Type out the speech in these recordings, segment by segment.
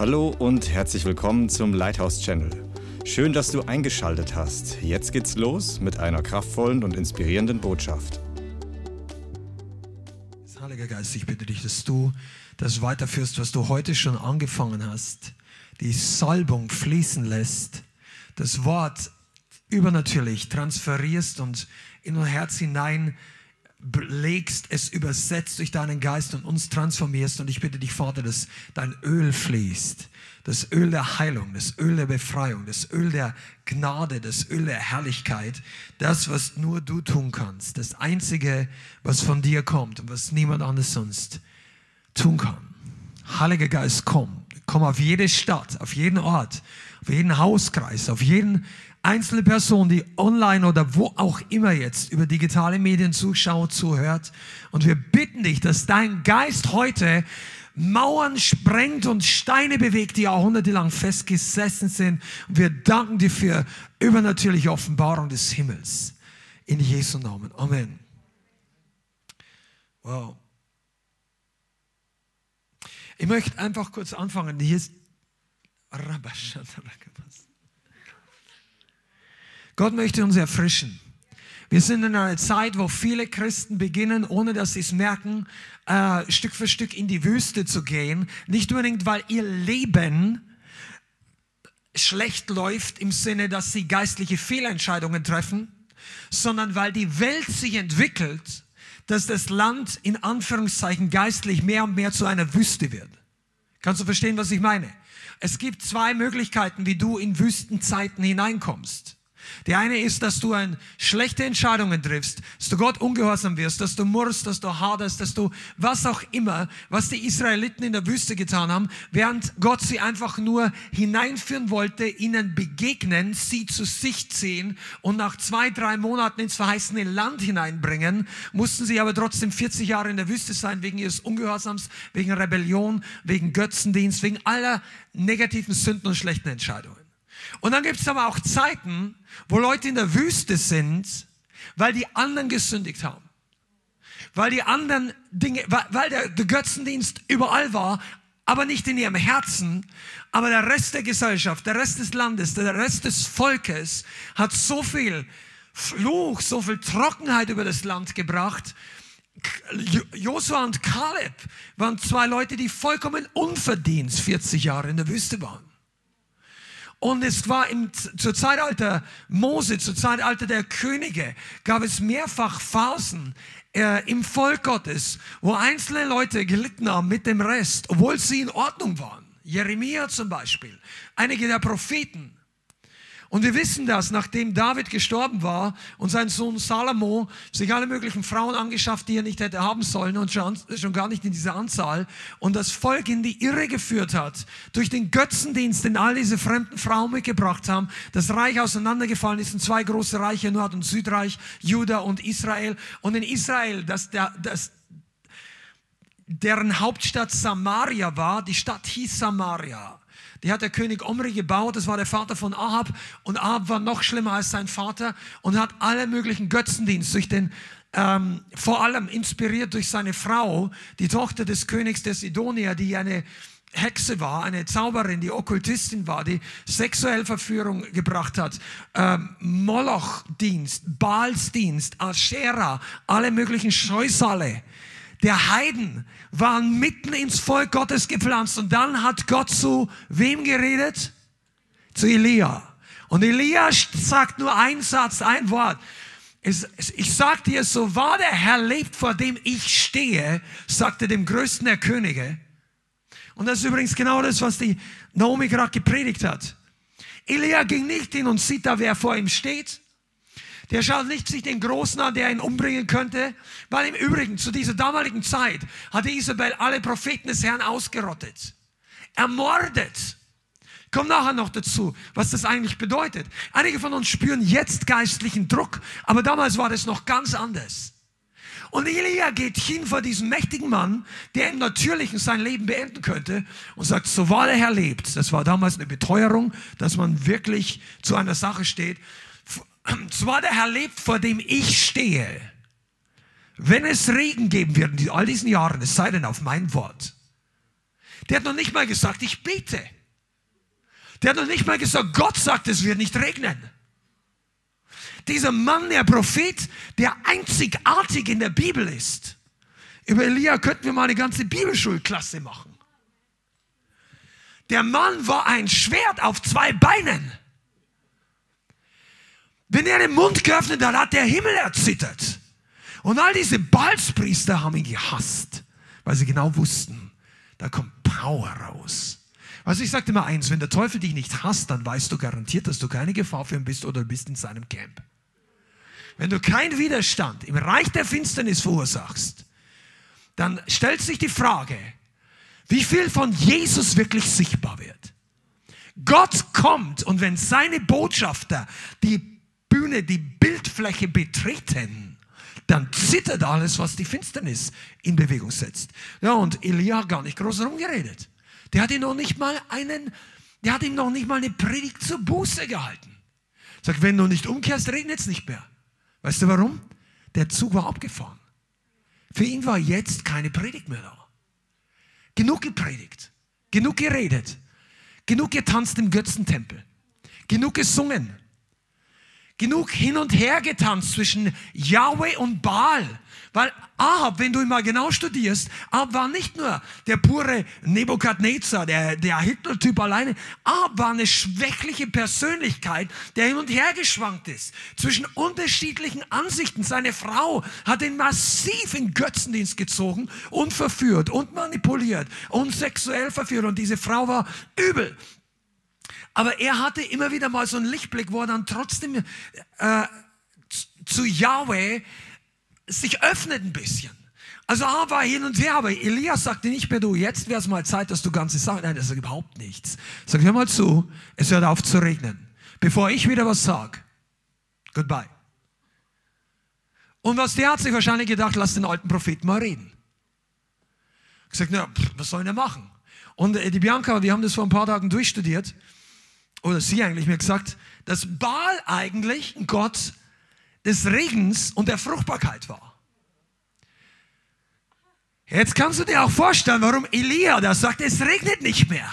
Hallo und herzlich willkommen zum Lighthouse Channel. Schön, dass du eingeschaltet hast. Jetzt geht's los mit einer kraftvollen und inspirierenden Botschaft. Heiliger Geist, ich bitte dich, dass du das weiterführst, was du heute schon angefangen hast. Die Salbung fließen lässt, das Wort übernatürlich transferierst und in unser Herz hinein legst, es übersetzt durch deinen Geist und uns transformierst. Und ich bitte dich, Vater, dass dein Öl fließt. Das Öl der Heilung, das Öl der Befreiung, das Öl der Gnade, das Öl der Herrlichkeit. Das, was nur du tun kannst. Das Einzige, was von dir kommt und was niemand anders sonst tun kann. Heiliger Geist, komm. Komm auf jede Stadt, auf jeden Ort, auf jeden Hauskreis, auf jeden einzelne Person, die online oder wo auch immer jetzt über digitale Medien zuschaut, zuhört. Und wir bitten dich, dass dein Geist heute Mauern sprengt und Steine bewegt, die jahrhundertelang festgesessen sind. Und wir danken dir für übernatürliche Offenbarung des Himmels. In Jesu Namen. Amen. Wow. Ich möchte einfach kurz anfangen. Hier ist Gott möchte uns erfrischen. Wir sind in einer Zeit, wo viele Christen beginnen, ohne dass sie es merken, äh, Stück für Stück in die Wüste zu gehen. Nicht unbedingt, weil ihr Leben schlecht läuft im Sinne, dass sie geistliche Fehlentscheidungen treffen, sondern weil die Welt sich entwickelt, dass das Land in Anführungszeichen geistlich mehr und mehr zu einer Wüste wird. Kannst du verstehen, was ich meine? Es gibt zwei Möglichkeiten, wie du in Wüstenzeiten hineinkommst. Die eine ist, dass du ein, schlechte Entscheidungen triffst, dass du Gott ungehorsam wirst, dass du murrst, dass du haderst, dass du was auch immer, was die Israeliten in der Wüste getan haben, während Gott sie einfach nur hineinführen wollte, ihnen begegnen, sie zu sich ziehen und nach zwei, drei Monaten ins verheißene Land hineinbringen, mussten sie aber trotzdem 40 Jahre in der Wüste sein, wegen ihres Ungehorsams, wegen Rebellion, wegen Götzendienst, wegen aller negativen Sünden und schlechten Entscheidungen. Und dann gibt es aber auch Zeiten, wo Leute in der Wüste sind, weil die anderen gesündigt haben. Weil die anderen Dinge, weil, der, der Götzendienst überall war, aber nicht in ihrem Herzen. Aber der Rest der Gesellschaft, der Rest des Landes, der Rest des Volkes hat so viel Fluch, so viel Trockenheit über das Land gebracht. Josua und Kaleb waren zwei Leute, die vollkommen unverdient 40 Jahre in der Wüste waren. Und es war im, zur Zeitalter Mose, zur Zeitalter der Könige, gab es mehrfach Phasen äh, im Volk Gottes, wo einzelne Leute gelitten haben mit dem Rest, obwohl sie in Ordnung waren. Jeremia zum Beispiel, einige der Propheten. Und wir wissen das, nachdem David gestorben war und sein Sohn Salomo sich alle möglichen Frauen angeschafft, die er nicht hätte haben sollen und schon, schon gar nicht in dieser Anzahl und das Volk in die Irre geführt hat, durch den Götzendienst, den all diese fremden Frauen mitgebracht haben, das Reich auseinandergefallen ist in zwei große Reiche, Nord- und Südreich, Juda und Israel. Und in Israel, das, der, das, deren Hauptstadt Samaria war, die Stadt hieß Samaria. Die hat der König Omri gebaut, das war der Vater von Ahab. Und Ahab war noch schlimmer als sein Vater und hat alle möglichen Götzendienst durch den, ähm, vor allem inspiriert durch seine Frau, die Tochter des Königs der Sidonia, die eine Hexe war, eine Zauberin, die Okkultistin war, die sexuelle Verführung gebracht hat, ähm, Molochdienst, Baalsdienst, Aschera, alle möglichen Scheusale der Heiden waren mitten ins Volk Gottes gepflanzt und dann hat Gott zu wem geredet? Zu Elia. Und Elia sagt nur einen Satz, ein Wort. Ich sag dir, so wahr der Herr lebt, vor dem ich stehe, sagte dem größten der Könige. Und das ist übrigens genau das, was die Naomi gerade gepredigt hat. Elia ging nicht hin und sieht da, wer vor ihm steht. Der schaut nicht sich den Großen an, der ihn umbringen könnte, weil im Übrigen zu dieser damaligen Zeit hatte Isabel alle Propheten des Herrn ausgerottet, ermordet. Kommt nachher noch dazu, was das eigentlich bedeutet. Einige von uns spüren jetzt geistlichen Druck, aber damals war das noch ganz anders. Und Elia geht hin vor diesem mächtigen Mann, der im Natürlichen sein Leben beenden könnte und sagt, so wahr der Herr lebt. Das war damals eine Beteuerung, dass man wirklich zu einer Sache steht zwar der Herr lebt, vor dem ich stehe, wenn es Regen geben wird in all diesen Jahren, es sei denn auf mein Wort, Der hat noch nicht mal gesagt, ich bete. Der hat noch nicht mal gesagt, Gott sagt, es wird nicht regnen. Dieser Mann, der Prophet, der einzigartig in der Bibel ist. Über Elia könnten wir mal eine ganze Bibelschulklasse machen. Der Mann war ein Schwert auf zwei Beinen. Wenn er den Mund geöffnet hat, hat der Himmel erzittert. Und all diese Balzpriester haben ihn gehasst, weil sie genau wussten, da kommt Power raus. Also ich sagte mal eins, wenn der Teufel dich nicht hasst, dann weißt du garantiert, dass du keine Gefahr für ihn bist oder bist in seinem Camp. Wenn du keinen Widerstand im Reich der Finsternis verursachst, dann stellt sich die Frage, wie viel von Jesus wirklich sichtbar wird. Gott kommt und wenn seine Botschafter die Bühne, die Bildfläche betreten, dann zittert alles, was die Finsternis in Bewegung setzt. Ja, und Elia hat gar nicht groß rumgeredet. Der hat ihm noch nicht mal einen, der hat ihm noch nicht mal eine Predigt zur Buße gehalten. Sagt, wenn du nicht umkehrst, regnet es nicht mehr. Weißt du warum? Der Zug war abgefahren. Für ihn war jetzt keine Predigt mehr da. Genug gepredigt, genug geredet, genug getanzt im Götzentempel, genug gesungen, genug hin und her getanzt zwischen Yahweh und Baal. Weil Ahab, wenn du ihn mal genau studierst, Ahab war nicht nur der pure Nebukadnezar, der, der Hitler-Typ alleine. Ahab war eine schwächliche Persönlichkeit, der hin und her geschwankt ist. Zwischen unterschiedlichen Ansichten. Seine Frau hat ihn massiv in Götzendienst gezogen und verführt und manipuliert und sexuell verführt. Und diese Frau war übel. Aber er hatte immer wieder mal so einen Lichtblick, wo er dann trotzdem äh, zu Yahweh sich öffnet ein bisschen. Also A war hin und her, aber Elias sagte nicht mehr, du, jetzt wäre es mal Zeit, dass du ganze Sachen, nein, das ist überhaupt nichts. Sag, hör mal zu, es hört auf zu regnen. Bevor ich wieder was sag, goodbye. Und was der hat sich wahrscheinlich gedacht, lass den alten Propheten mal reden. Gesagt, na, was soll er machen? Und äh, die Bianca, wir haben das vor ein paar Tagen durchstudiert, oder sie eigentlich mir gesagt, dass Baal eigentlich ein Gott des Regens und der Fruchtbarkeit war. Jetzt kannst du dir auch vorstellen, warum Elia da sagt, es regnet nicht mehr.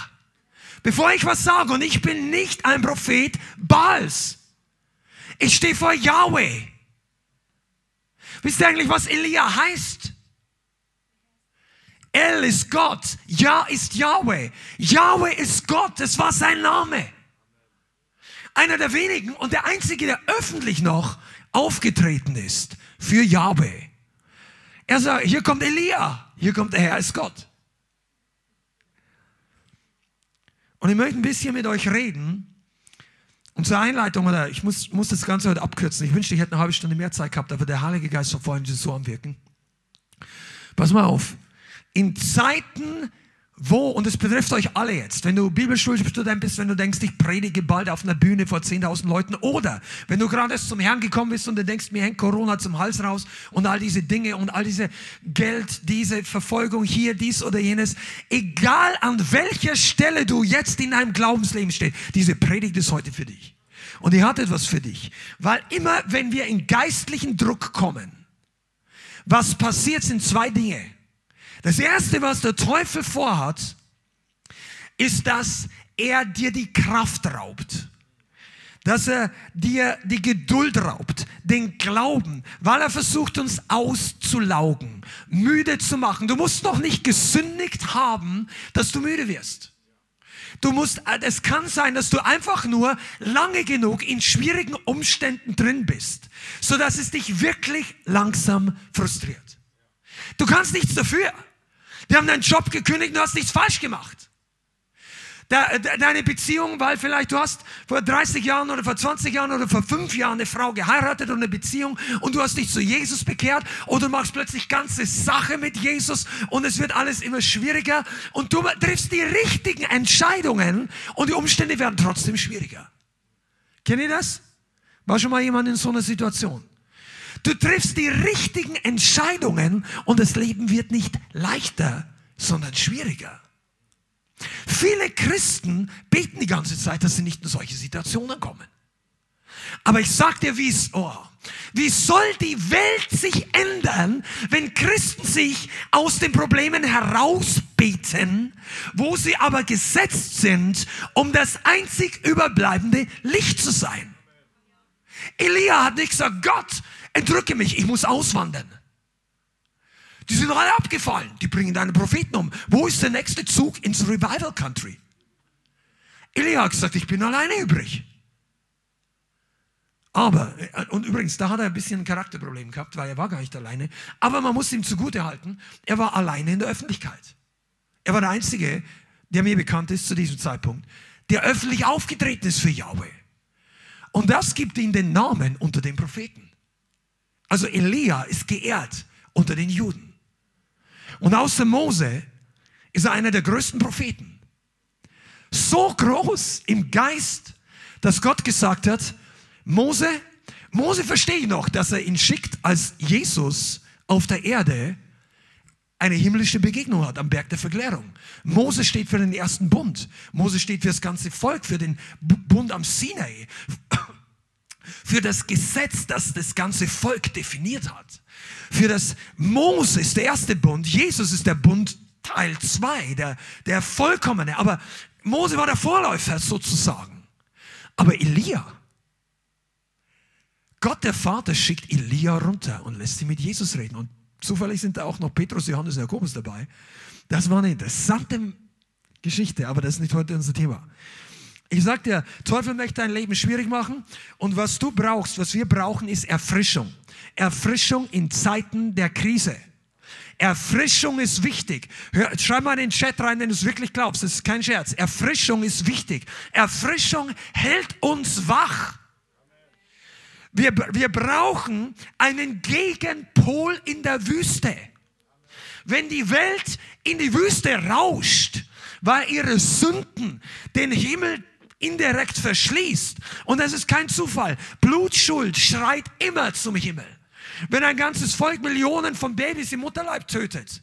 Bevor ich was sage, und ich bin nicht ein Prophet Baals. Ich stehe vor Yahweh. Wisst ihr eigentlich, was Elia heißt? El ist Gott. Ja ist Yahweh. Yahweh ist Gott. Das war sein Name. Einer der wenigen und der einzige, der öffentlich noch aufgetreten ist für Yahweh. Er sagt, hier kommt Elia, hier kommt der Herr ist Gott. Und ich möchte ein bisschen mit euch reden. Und zur Einleitung, oder ich muss, muss das Ganze heute abkürzen. Ich wünschte, ich hätte eine halbe Stunde mehr Zeit gehabt, aber der Heilige Geist war vorhin so am Wirken. Pass mal auf. In Zeiten wo, und es betrifft euch alle jetzt, wenn du Bibelschulstudent bist, wenn du denkst, ich predige bald auf einer Bühne vor 10.000 Leuten oder wenn du gerade erst zum Herrn gekommen bist und du denkst, mir hängt Corona zum Hals raus und all diese Dinge und all diese Geld, diese Verfolgung hier, dies oder jenes, egal an welcher Stelle du jetzt in deinem Glaubensleben stehst, diese Predigt ist heute für dich. Und die hat etwas für dich, weil immer, wenn wir in geistlichen Druck kommen, was passiert, sind zwei Dinge. Das Erste, was der Teufel vorhat, ist, dass er dir die Kraft raubt. Dass er dir die Geduld raubt, den Glauben, weil er versucht, uns auszulaugen, müde zu machen. Du musst noch nicht gesündigt haben, dass du müde wirst. Du musst, äh, es kann sein, dass du einfach nur lange genug in schwierigen Umständen drin bist, so dass es dich wirklich langsam frustriert. Du kannst nichts dafür. Die haben deinen Job gekündigt, du hast nichts falsch gemacht. Deine Beziehung, weil vielleicht du hast vor 30 Jahren oder vor 20 Jahren oder vor 5 Jahren eine Frau geheiratet und eine Beziehung und du hast dich zu Jesus bekehrt oder du machst plötzlich ganze Sache mit Jesus und es wird alles immer schwieriger und du triffst die richtigen Entscheidungen und die Umstände werden trotzdem schwieriger. Kennt ihr das? War schon mal jemand in so einer Situation? Du triffst die richtigen Entscheidungen und das Leben wird nicht leichter, sondern schwieriger. Viele Christen beten die ganze Zeit, dass sie nicht in solche Situationen kommen. Aber ich sag dir, wie es, oh, wie soll die Welt sich ändern, wenn Christen sich aus den Problemen heraus beten, wo sie aber gesetzt sind, um das einzig überbleibende Licht zu sein. Elia hat nicht gesagt, Gott, entrücke mich, ich muss auswandern. Die sind alle abgefallen, die bringen deine Propheten um. Wo ist der nächste Zug ins Revival Country? Elia hat gesagt, ich bin alleine übrig. Aber, äh, und übrigens, da hat er ein bisschen ein Charakterproblem gehabt, weil er war gar nicht alleine. Aber man muss ihm zugute halten, er war alleine in der Öffentlichkeit. Er war der Einzige, der mir bekannt ist zu diesem Zeitpunkt, der öffentlich aufgetreten ist für Yahweh. Und das gibt ihm den Namen unter den Propheten. Also Elia ist geehrt unter den Juden. Und außer Mose ist er einer der größten Propheten. So groß im Geist, dass Gott gesagt hat, Mose, Mose verstehe ich noch, dass er ihn schickt, als Jesus auf der Erde eine himmlische Begegnung hat am Berg der Verklärung. Mose steht für den ersten Bund. Mose steht für das ganze Volk, für den Bund am Sinai, für das Gesetz, das das ganze Volk definiert hat. Für das Mose ist der erste Bund, Jesus ist der Bund Teil 2, der, der vollkommene. Aber Mose war der Vorläufer sozusagen. Aber Elia, Gott der Vater schickt Elia runter und lässt ihn mit Jesus reden. Und zufällig sind da auch noch Petrus, Johannes und Jakobus dabei. Das war eine interessante Geschichte, aber das ist nicht heute unser Thema. Ich sag dir, Teufel möchte dein Leben schwierig machen und was du brauchst, was wir brauchen, ist Erfrischung. Erfrischung in Zeiten der Krise. Erfrischung ist wichtig. Hör, schreib mal in den Chat rein, wenn du es wirklich glaubst. Das ist kein Scherz. Erfrischung ist wichtig. Erfrischung hält uns wach. Wir, wir brauchen einen Gegenpol in der Wüste. Wenn die Welt in die Wüste rauscht, weil ihre Sünden den Himmel indirekt verschließt, und das ist kein Zufall, Blutschuld schreit immer zum Himmel. Wenn ein ganzes Volk Millionen von Babys im Mutterleib tötet,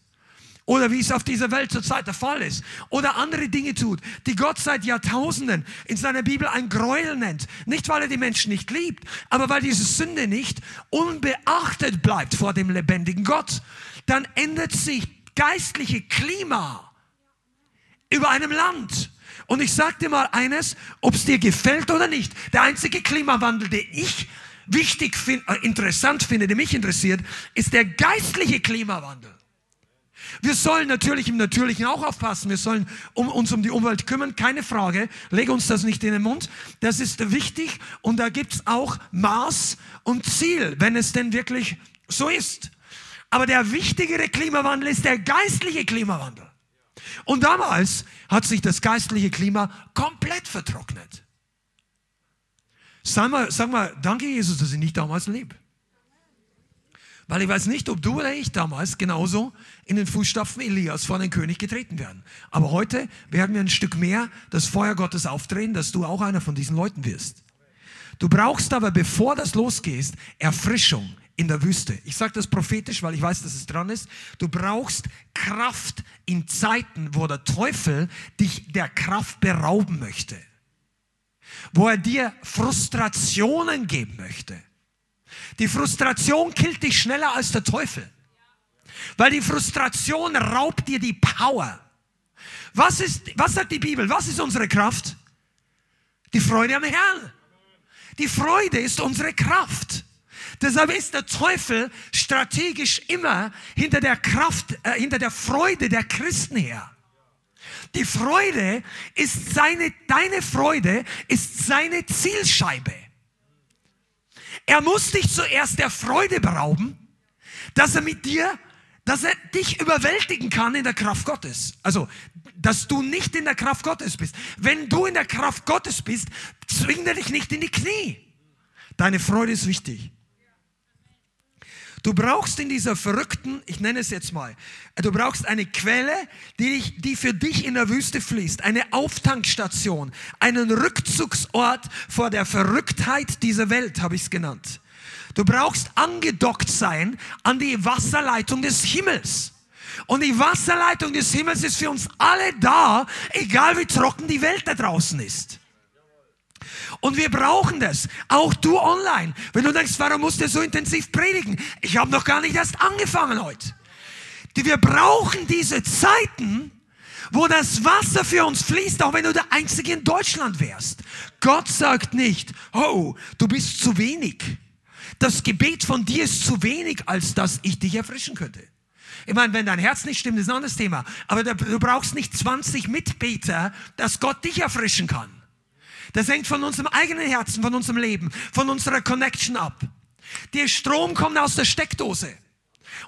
oder wie es auf dieser Welt zurzeit der Fall ist. Oder andere Dinge tut, die Gott seit Jahrtausenden in seiner Bibel ein Gräuel nennt. Nicht, weil er die Menschen nicht liebt, aber weil diese Sünde nicht unbeachtet bleibt vor dem lebendigen Gott. Dann ändert sich geistliche Klima über einem Land. Und ich sage dir mal eines, ob es dir gefällt oder nicht. Der einzige Klimawandel, den ich wichtig finde, äh, interessant finde, der mich interessiert, ist der geistliche Klimawandel. Wir sollen natürlich im Natürlichen auch aufpassen. Wir sollen um, uns um die Umwelt kümmern, keine Frage. Lege uns das nicht in den Mund. Das ist wichtig und da gibt es auch Maß und Ziel, wenn es denn wirklich so ist. Aber der wichtigere Klimawandel ist der geistliche Klimawandel. Und damals hat sich das geistliche Klima komplett vertrocknet. Sag mal, sag mal, danke Jesus, dass ich nicht damals lebe. Weil ich weiß nicht, ob du oder ich damals genauso in den Fußstapfen Elias vor den König getreten werden. Aber heute werden wir ein Stück mehr das Feuer Gottes aufdrehen, dass du auch einer von diesen Leuten wirst. Du brauchst aber, bevor das losgeht, Erfrischung in der Wüste. Ich sage das prophetisch, weil ich weiß, dass es dran ist. Du brauchst Kraft in Zeiten, wo der Teufel dich der Kraft berauben möchte. Wo er dir Frustrationen geben möchte die Frustration killt dich schneller als der Teufel. Weil die Frustration raubt dir die Power. Was, ist, was sagt die Bibel? Was ist unsere Kraft? Die Freude am Herrn. Die Freude ist unsere Kraft. Deshalb ist der Teufel strategisch immer hinter der Kraft, äh, hinter der Freude der Christen her. Die Freude ist seine, deine Freude ist seine Zielscheibe. Er muss dich zuerst der Freude berauben, dass er mit dir, dass er dich überwältigen kann in der Kraft Gottes. Also, dass du nicht in der Kraft Gottes bist. Wenn du in der Kraft Gottes bist, zwingt er dich nicht in die Knie. Deine Freude ist wichtig. Du brauchst in dieser verrückten, ich nenne es jetzt mal, du brauchst eine Quelle, die, dich, die für dich in der Wüste fließt, eine Auftankstation, einen Rückzugsort vor der Verrücktheit dieser Welt, habe ich es genannt. Du brauchst angedockt sein an die Wasserleitung des Himmels. Und die Wasserleitung des Himmels ist für uns alle da, egal wie trocken die Welt da draußen ist. Und wir brauchen das. Auch du online. Wenn du denkst, warum musst du so intensiv predigen? Ich habe noch gar nicht erst angefangen heute. Wir brauchen diese Zeiten, wo das Wasser für uns fließt, auch wenn du der Einzige in Deutschland wärst. Gott sagt nicht, oh, du bist zu wenig. Das Gebet von dir ist zu wenig, als dass ich dich erfrischen könnte. Ich meine, wenn dein Herz nicht stimmt, ist ein anderes Thema. Aber du brauchst nicht 20 Mitbeter, dass Gott dich erfrischen kann. Das hängt von unserem eigenen Herzen, von unserem Leben, von unserer Connection ab. Der Strom kommt aus der Steckdose.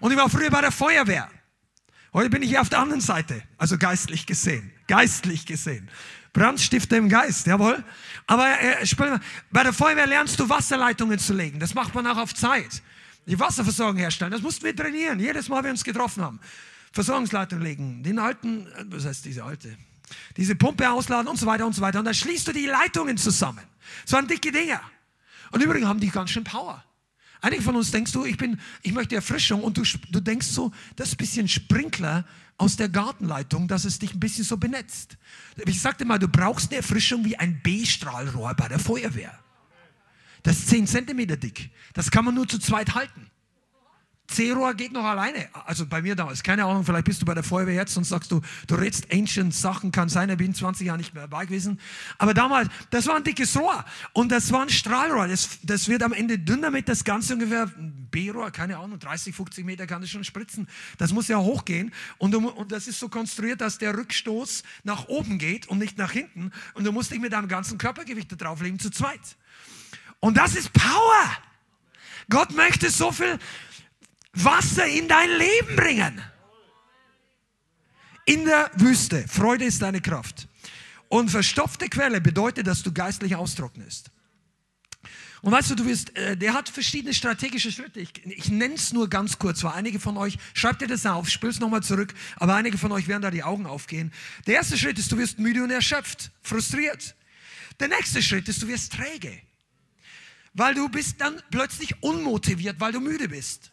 Und ich war früher bei der Feuerwehr. Heute bin ich hier auf der anderen Seite, also geistlich gesehen. Geistlich gesehen. Brandstifter im Geist, jawohl. Aber äh, bei der Feuerwehr lernst du Wasserleitungen zu legen. Das macht man auch auf Zeit. Die Wasserversorgung herstellen, das mussten wir trainieren. Jedes Mal, wenn wir uns getroffen haben. Versorgungsleitung legen, den alten, äh, was heißt diese alte? Diese Pumpe ausladen und so weiter und so weiter. Und dann schließt du die Leitungen zusammen. So waren dicke Dinger. Und übrigens haben die ganz schön Power. Einige von uns denkst du, ich bin, ich möchte Erfrischung und du, du denkst so, das bisschen Sprinkler aus der Gartenleitung, dass es dich ein bisschen so benetzt. Ich sagte mal, du brauchst eine Erfrischung wie ein B-Strahlrohr bei der Feuerwehr. Das ist 10 Zentimeter dick. Das kann man nur zu zweit halten. C-Rohr geht noch alleine. Also bei mir damals, keine Ahnung, vielleicht bist du bei der Feuerwehr jetzt und sagst du, du redest ancient Sachen, kann sein, ich bin 20 Jahre nicht mehr dabei gewesen. Aber damals, das war ein dickes Rohr und das war ein Strahlrohr. Das, das wird am Ende dünner mit das Ganze ungefähr B-Rohr, keine Ahnung, 30, 50 Meter kann das schon spritzen. Das muss ja hochgehen und, du, und das ist so konstruiert, dass der Rückstoß nach oben geht und nicht nach hinten und du musst dich mit deinem ganzen Körpergewicht da drauflegen, zu zweit. Und das ist Power. Gott möchte so viel Wasser in dein Leben bringen. In der Wüste. Freude ist deine Kraft. Und verstopfte Quelle bedeutet, dass du geistlich austrocknest. Und weißt du, du wirst, äh, der hat verschiedene strategische Schritte. Ich, ich nenne es nur ganz kurz, weil einige von euch, schreibt dir das auf, spül's nochmal zurück, aber einige von euch werden da die Augen aufgehen. Der erste Schritt ist, du wirst müde und erschöpft, frustriert. Der nächste Schritt ist, du wirst träge. Weil du bist dann plötzlich unmotiviert, weil du müde bist.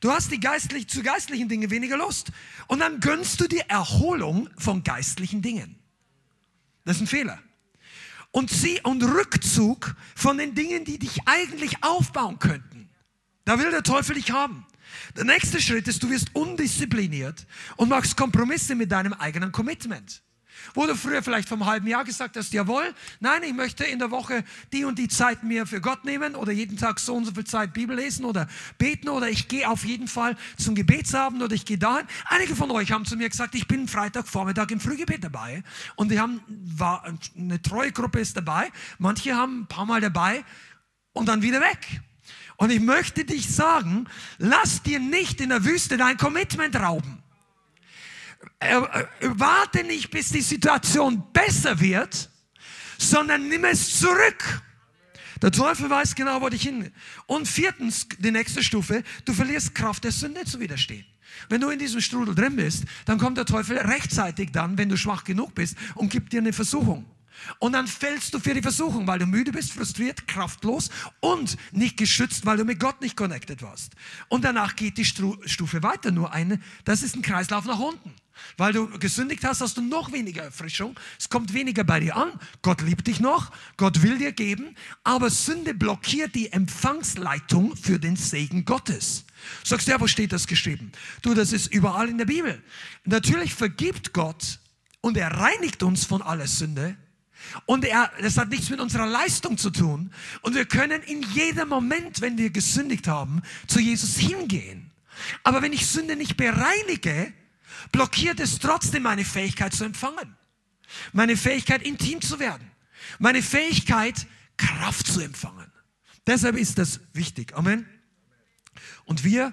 Du hast die geistlich, zu geistlichen Dingen weniger Lust. Und dann gönnst du dir Erholung von geistlichen Dingen. Das ist ein Fehler. Und, sie, und Rückzug von den Dingen, die dich eigentlich aufbauen könnten. Da will der Teufel dich haben. Der nächste Schritt ist, du wirst undiszipliniert und machst Kompromisse mit deinem eigenen Commitment. Wo du früher vielleicht vom halben Jahr gesagt hast, jawohl, nein, ich möchte in der Woche die und die Zeit mir für Gott nehmen oder jeden Tag so und so viel Zeit Bibel lesen oder beten oder ich gehe auf jeden Fall zum Gebetsabend oder ich gehe dahin. Einige von euch haben zu mir gesagt, ich bin Freitagvormittag im Frühgebet dabei und die haben, war, eine treue Gruppe ist dabei. Manche haben ein paar Mal dabei und dann wieder weg. Und ich möchte dich sagen, lass dir nicht in der Wüste dein Commitment rauben. Äh, warte nicht, bis die Situation besser wird, sondern nimm es zurück. Der Teufel weiß genau, wo dich hin. Und viertens, die nächste Stufe, du verlierst Kraft der Sünde zu widerstehen. Wenn du in diesem Strudel drin bist, dann kommt der Teufel rechtzeitig dann, wenn du schwach genug bist, und gibt dir eine Versuchung. Und dann fällst du für die Versuchung, weil du müde bist, frustriert, kraftlos und nicht geschützt, weil du mit Gott nicht connected warst. Und danach geht die Stufe weiter, nur eine, das ist ein Kreislauf nach unten. Weil du gesündigt hast, hast du noch weniger Erfrischung. Es kommt weniger bei dir an. Gott liebt dich noch. Gott will dir geben. Aber Sünde blockiert die Empfangsleitung für den Segen Gottes. Sagst du, ja, wo steht das geschrieben? Du, das ist überall in der Bibel. Natürlich vergibt Gott und er reinigt uns von aller Sünde. Und er, das hat nichts mit unserer Leistung zu tun. Und wir können in jedem Moment, wenn wir gesündigt haben, zu Jesus hingehen. Aber wenn ich Sünde nicht bereinige, blockiert es trotzdem meine Fähigkeit zu empfangen. Meine Fähigkeit, intim zu werden. Meine Fähigkeit, Kraft zu empfangen. Deshalb ist das wichtig. Amen. Und wir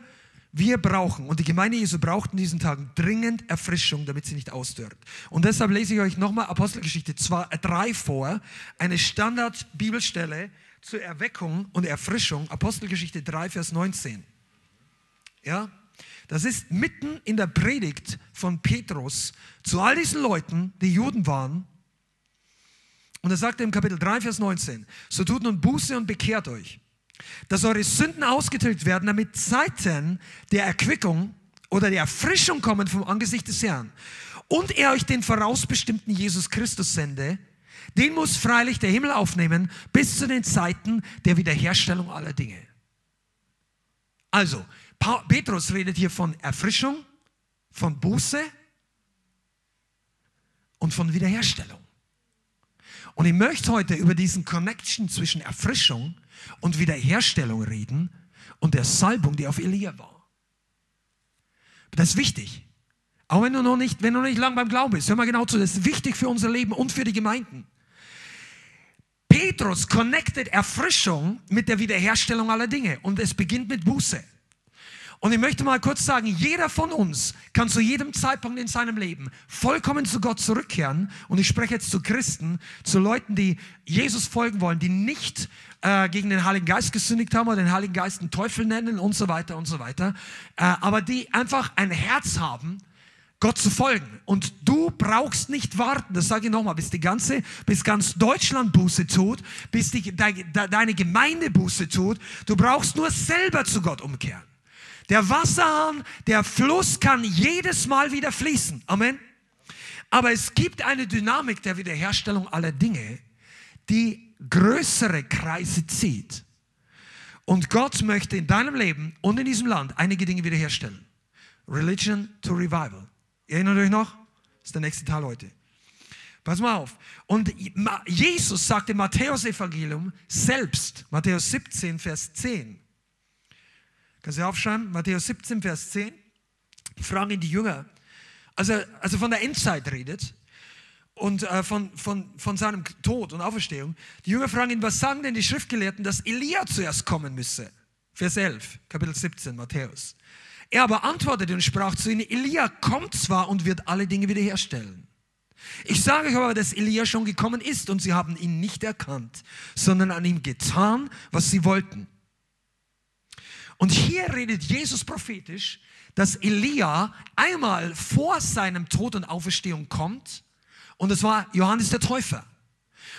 wir brauchen, und die Gemeinde Jesu braucht in diesen Tagen dringend Erfrischung, damit sie nicht ausdörrt. Und deshalb lese ich euch nochmal Apostelgeschichte 3 vor, eine Standard-Bibelstelle zur Erweckung und Erfrischung, Apostelgeschichte 3, Vers 19. Ja, das ist mitten in der Predigt von Petrus zu all diesen Leuten, die Juden waren. Und er sagte im Kapitel 3, Vers 19, so tut nun Buße und bekehrt euch dass eure Sünden ausgetilgt werden, damit Zeiten der Erquickung oder der Erfrischung kommen vom Angesicht des Herrn. Und er euch den vorausbestimmten Jesus Christus sende, den muss freilich der Himmel aufnehmen bis zu den Zeiten der Wiederherstellung aller Dinge. Also, Petrus redet hier von Erfrischung, von Buße und von Wiederherstellung. Und ich möchte heute über diesen Connection zwischen Erfrischung und Wiederherstellung reden und der Salbung, die auf Elia war. Das ist wichtig. Auch wenn du noch nicht, wenn du noch nicht lang beim Glauben bist, hör mal genau zu, das ist wichtig für unser Leben und für die Gemeinden. Petrus connected Erfrischung mit der Wiederherstellung aller Dinge und es beginnt mit Buße. Und ich möchte mal kurz sagen, jeder von uns kann zu jedem Zeitpunkt in seinem Leben vollkommen zu Gott zurückkehren. Und ich spreche jetzt zu Christen, zu Leuten, die Jesus folgen wollen, die nicht äh, gegen den Heiligen Geist gesündigt haben oder den Heiligen Geist einen Teufel nennen und so weiter und so weiter. Äh, aber die einfach ein Herz haben, Gott zu folgen. Und du brauchst nicht warten, das sage ich nochmal, bis die ganze, bis ganz Deutschland Buße tut, bis die, de, de, deine Gemeinde Buße tut. Du brauchst nur selber zu Gott umkehren. Der Wasserhahn, der Fluss kann jedes Mal wieder fließen. Amen. Aber es gibt eine Dynamik der Wiederherstellung aller Dinge, die größere Kreise zieht. Und Gott möchte in deinem Leben und in diesem Land einige Dinge wiederherstellen. Religion to Revival. Ihr erinnert euch noch? Das ist der nächste Teil heute. Pass mal auf. Und Jesus sagt im Matthäus-Evangelium selbst, Matthäus 17, Vers 10, Kannst du aufschreiben? Matthäus 17, Vers 10. Fragen die Jünger. Also, also von der Endzeit redet und äh, von, von, von seinem Tod und Auferstehung. Die Jünger fragen ihn, was sagen denn die Schriftgelehrten, dass Elia zuerst kommen müsse? Vers 11, Kapitel 17, Matthäus. Er aber antwortete und sprach zu ihnen, Elia kommt zwar und wird alle Dinge wiederherstellen. Ich sage euch aber, dass Elia schon gekommen ist und sie haben ihn nicht erkannt, sondern an ihm getan, was sie wollten. Und hier redet Jesus prophetisch, dass Elia einmal vor seinem Tod und Auferstehung kommt. Und es war Johannes der Täufer.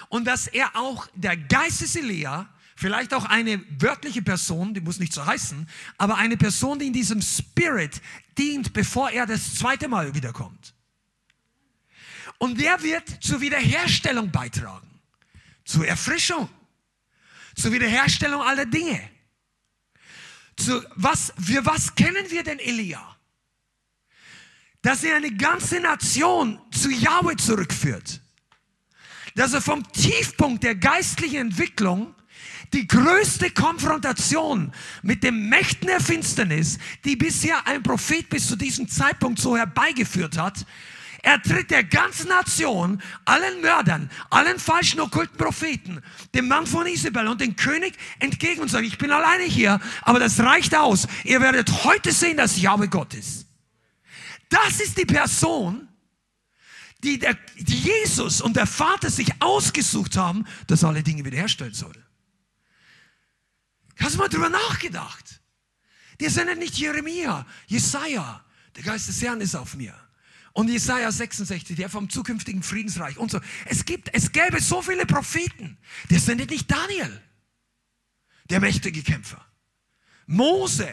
Und dass er auch der Geist des Elia, vielleicht auch eine wörtliche Person, die muss nicht so heißen, aber eine Person, die in diesem Spirit dient, bevor er das zweite Mal wiederkommt. Und der wird zur Wiederherstellung beitragen, zur Erfrischung, zur Wiederherstellung aller Dinge. Zu was, für was kennen wir denn Elia? Dass er eine ganze Nation zu Yahweh zurückführt. Dass er vom Tiefpunkt der geistlichen Entwicklung die größte Konfrontation mit den Mächten der Finsternis, die bisher ein Prophet bis zu diesem Zeitpunkt so herbeigeführt hat, er tritt der ganzen Nation, allen Mördern, allen falschen okkulten Propheten, dem Mann von Isabel und dem König entgegen und sagt, ich bin alleine hier, aber das reicht aus. Ihr werdet heute sehen, dass Jahwe Gott ist. Das ist die Person, die, der, die Jesus und der Vater sich ausgesucht haben, dass alle Dinge wiederherstellen soll. Hast du mal drüber nachgedacht? Die sind nicht Jeremia, Jesaja. Der Geist des Herrn ist auf mir. Und Jesaja 66, der vom zukünftigen Friedensreich und so. Es gibt, es gäbe so viele Propheten. Der sendet nicht Daniel, der mächtige Kämpfer. Mose,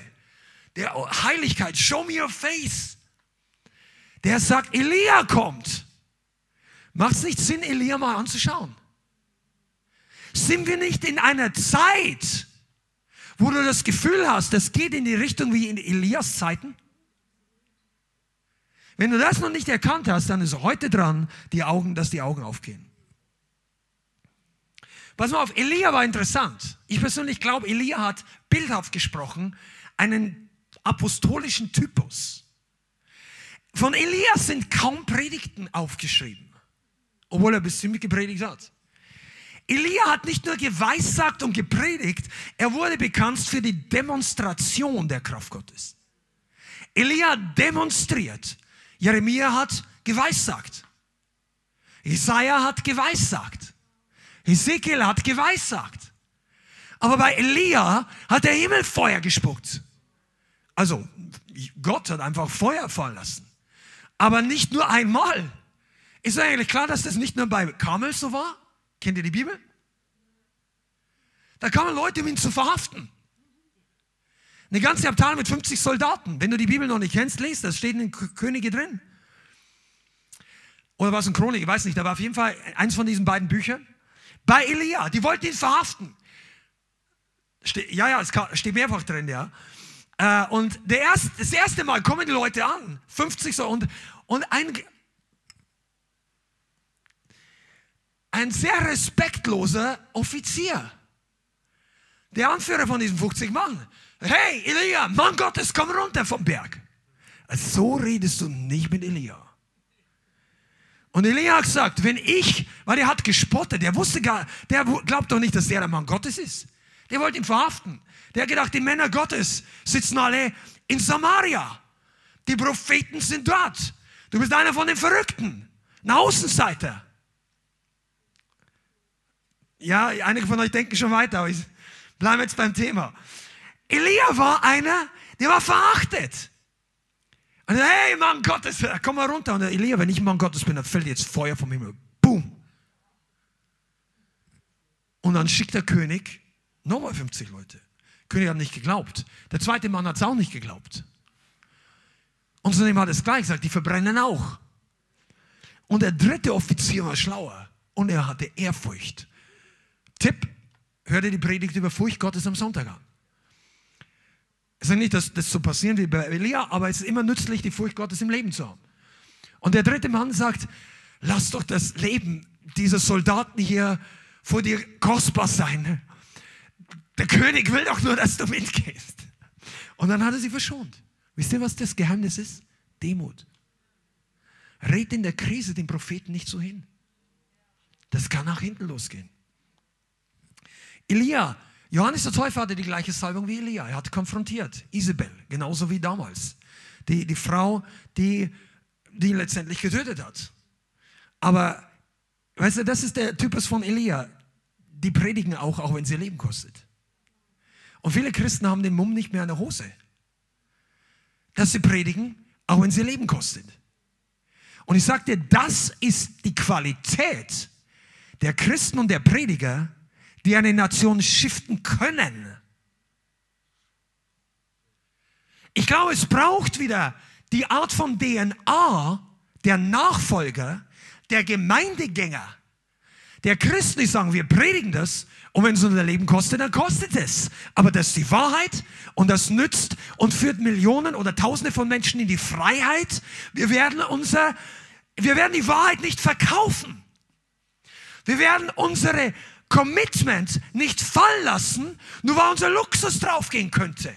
der Heiligkeit, show me your face. Der sagt, Elia kommt. Macht es nicht Sinn, Elia mal anzuschauen? Sind wir nicht in einer Zeit, wo du das Gefühl hast, das geht in die Richtung wie in Elias Zeiten? Wenn du das noch nicht erkannt hast, dann ist heute dran, die Augen, dass die Augen aufgehen. Pass mal auf, Elia war interessant. Ich persönlich glaube, Elia hat bildhaft gesprochen einen apostolischen Typus. Von Elia sind kaum Predigten aufgeschrieben, obwohl er bestimmt gepredigt hat. Elia hat nicht nur geweissagt und gepredigt, er wurde bekannt für die Demonstration der Kraft Gottes. Elia demonstriert, Jeremia hat geweissagt. Jesaja hat geweissagt. Ezekiel hat geweissagt. Aber bei Elia hat der Himmel Feuer gespuckt. Also, Gott hat einfach Feuer fallen lassen. Aber nicht nur einmal. Ist eigentlich klar, dass das nicht nur bei Kamel so war? Kennt ihr die Bibel? Da kamen Leute, um ihn zu verhaften. Eine ganze Abteilung mit 50 Soldaten. Wenn du die Bibel noch nicht kennst, lest das, steht in den Könige drin. Oder war es ein Chronik, ich weiß nicht, aber auf jeden Fall eins von diesen beiden Büchern. Bei Elia, die wollten ihn verhaften. Ste ja, ja, es steht mehrfach drin, ja. Äh, und der erste, das erste Mal kommen die Leute an, 50 so, und, und ein, ein sehr respektloser Offizier. Der Anführer von diesen 50 Mann. Hey, Elia, Mann Gottes, komm runter vom Berg. So redest du nicht mit Elia. Und Elia hat gesagt, wenn ich, weil er hat gespottet, der wusste gar, der glaubt doch nicht, dass der der Mann Gottes ist. Der wollte ihn verhaften. Der hat gedacht, die Männer Gottes sitzen alle in Samaria. Die Propheten sind dort. Du bist einer von den Verrückten, ein Außenseiter. Ja, einige von euch denken schon weiter, aber ich bleibe jetzt beim Thema. Elia war einer, der war verachtet. Und hey, Mann Gottes, komm mal runter. Und Elia, wenn ich Mann Gottes bin, dann fällt jetzt Feuer vom Himmel. Boom. Und dann schickt der König nochmal 50 Leute. Der König hat nicht geglaubt. Der zweite Mann hat es auch nicht geglaubt. Und so hat es gleich gesagt, die verbrennen auch. Und der dritte Offizier war schlauer und er hatte Ehrfurcht. Tipp, hör dir die Predigt über Furcht Gottes am Sonntag an. Ich sage nicht, dass das so passieren wie bei Elia, aber es ist immer nützlich, die Furcht Gottes im Leben zu haben. Und der dritte Mann sagt, lass doch das Leben dieser Soldaten hier vor dir kostbar sein. Der König will doch nur, dass du mitgehst. Und dann hat er sie verschont. Wisst ihr, was das Geheimnis ist? Demut. Red in der Krise den Propheten nicht so hin. Das kann nach hinten losgehen. Elia Johannes der Täufer hatte die gleiche Salbung wie Elia. Er hat konfrontiert. Isabel, genauso wie damals. Die, die Frau, die, die letztendlich getötet hat. Aber, weißt du, das ist der Typus von Elia. Die predigen auch, auch wenn sie Leben kostet. Und viele Christen haben den Mumm nicht mehr an der Hose. Dass sie predigen, auch wenn sie Leben kostet. Und ich dir, das ist die Qualität der Christen und der Prediger, die eine Nation shiften können. Ich glaube, es braucht wieder die Art von DNA der Nachfolger, der Gemeindegänger, der Christen, die sagen, wir predigen das und wenn es unser Leben kostet, dann kostet es. Aber das ist die Wahrheit und das nützt und führt Millionen oder Tausende von Menschen in die Freiheit. Wir werden unser, wir werden die Wahrheit nicht verkaufen. Wir werden unsere Commitment nicht fallen lassen, nur weil unser Luxus draufgehen könnte.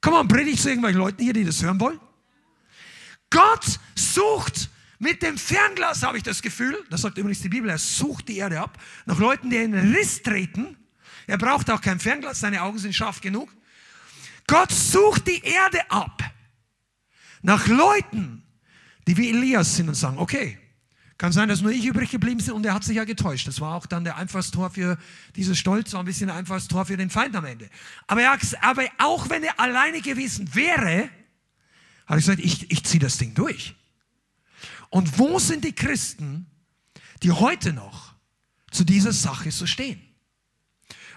Komm mal, predigt zu irgendwelchen Leuten hier, die das hören wollen. Gott sucht mit dem Fernglas, habe ich das Gefühl, das sagt übrigens die Bibel, er sucht die Erde ab, nach Leuten, die in den Riss treten. Er braucht auch kein Fernglas, seine Augen sind scharf genug. Gott sucht die Erde ab nach Leuten, die wie Elias sind und sagen, okay, kann sein, dass nur ich übrig geblieben bin und er hat sich ja getäuscht. Das war auch dann der Einfallstor für dieses Stolz, war ein bisschen der Einfallstor für den Feind am Ende. Aber, er, aber auch wenn er alleine gewesen wäre, hat er gesagt, ich, ich ziehe das Ding durch. Und wo sind die Christen, die heute noch zu dieser Sache so stehen?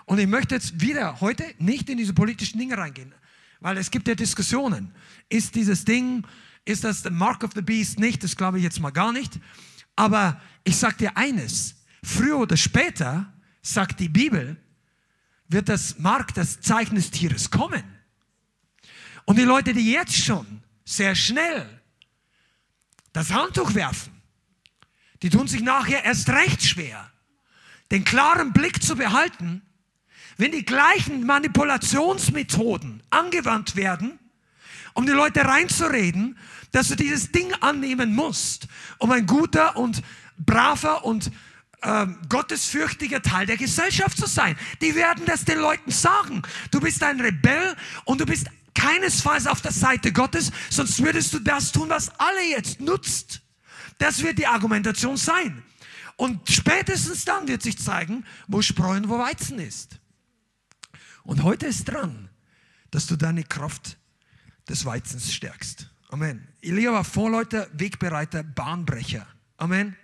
Und ich möchte jetzt wieder heute nicht in diese politischen Dinge reingehen, weil es gibt ja Diskussionen. Ist dieses Ding, ist das the Mark of the Beast nicht? Das glaube ich jetzt mal gar nicht. Aber ich sage dir eines, früher oder später, sagt die Bibel, wird das Mark, das Zeichen des Tieres kommen. Und die Leute, die jetzt schon sehr schnell das Handtuch werfen, die tun sich nachher erst recht schwer, den klaren Blick zu behalten, wenn die gleichen Manipulationsmethoden angewandt werden, um die Leute reinzureden, dass du dieses Ding annehmen musst, um ein guter und braver und ähm, gottesfürchtiger Teil der Gesellschaft zu sein. Die werden das den Leuten sagen. Du bist ein Rebell und du bist keinesfalls auf der Seite Gottes, sonst würdest du das tun, was alle jetzt nutzt. Das wird die Argumentation sein. Und spätestens dann wird sich zeigen, wo Spreu und wo Weizen ist. Und heute ist dran, dass du deine Kraft des Weizens stärkst. Amen. Elia war Vorläuter, Wegbereiter, Bahnbrecher. Amen.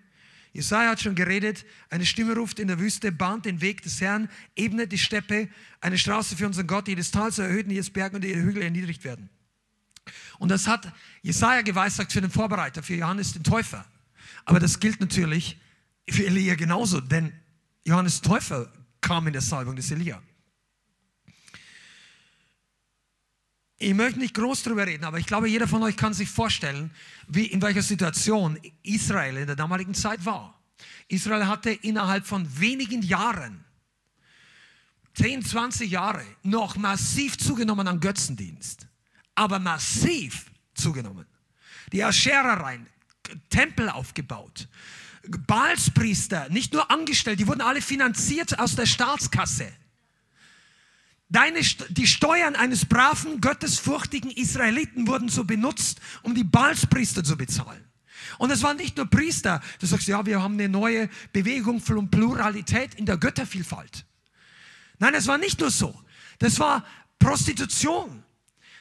Jesaja hat schon geredet, eine Stimme ruft in der Wüste, bahnt den Weg des Herrn, ebnet die Steppe, eine Straße für unseren Gott, jedes Tal erhöht und jedes Berg und jede Hügel erniedrigt werden. Und das hat Jesaja geweissagt für den Vorbereiter, für Johannes den Täufer. Aber das gilt natürlich für Elia genauso, denn Johannes Täufer kam in der Salbung des Elia. Ich möchte nicht groß darüber reden, aber ich glaube, jeder von euch kann sich vorstellen, wie, in welcher Situation Israel in der damaligen Zeit war. Israel hatte innerhalb von wenigen Jahren, 10, 20 Jahre, noch massiv zugenommen an Götzendienst. Aber massiv zugenommen. Die Ascherereien, Tempel aufgebaut. Baalspriester, nicht nur angestellt, die wurden alle finanziert aus der Staatskasse. Deine, die Steuern eines braven, gottesfurchtigen Israeliten wurden so benutzt, um die Baalspriester zu bezahlen. Und es waren nicht nur Priester. Du sagst, ja, wir haben eine neue Bewegung von Pluralität in der Göttervielfalt. Nein, es war nicht nur so. Das war Prostitution.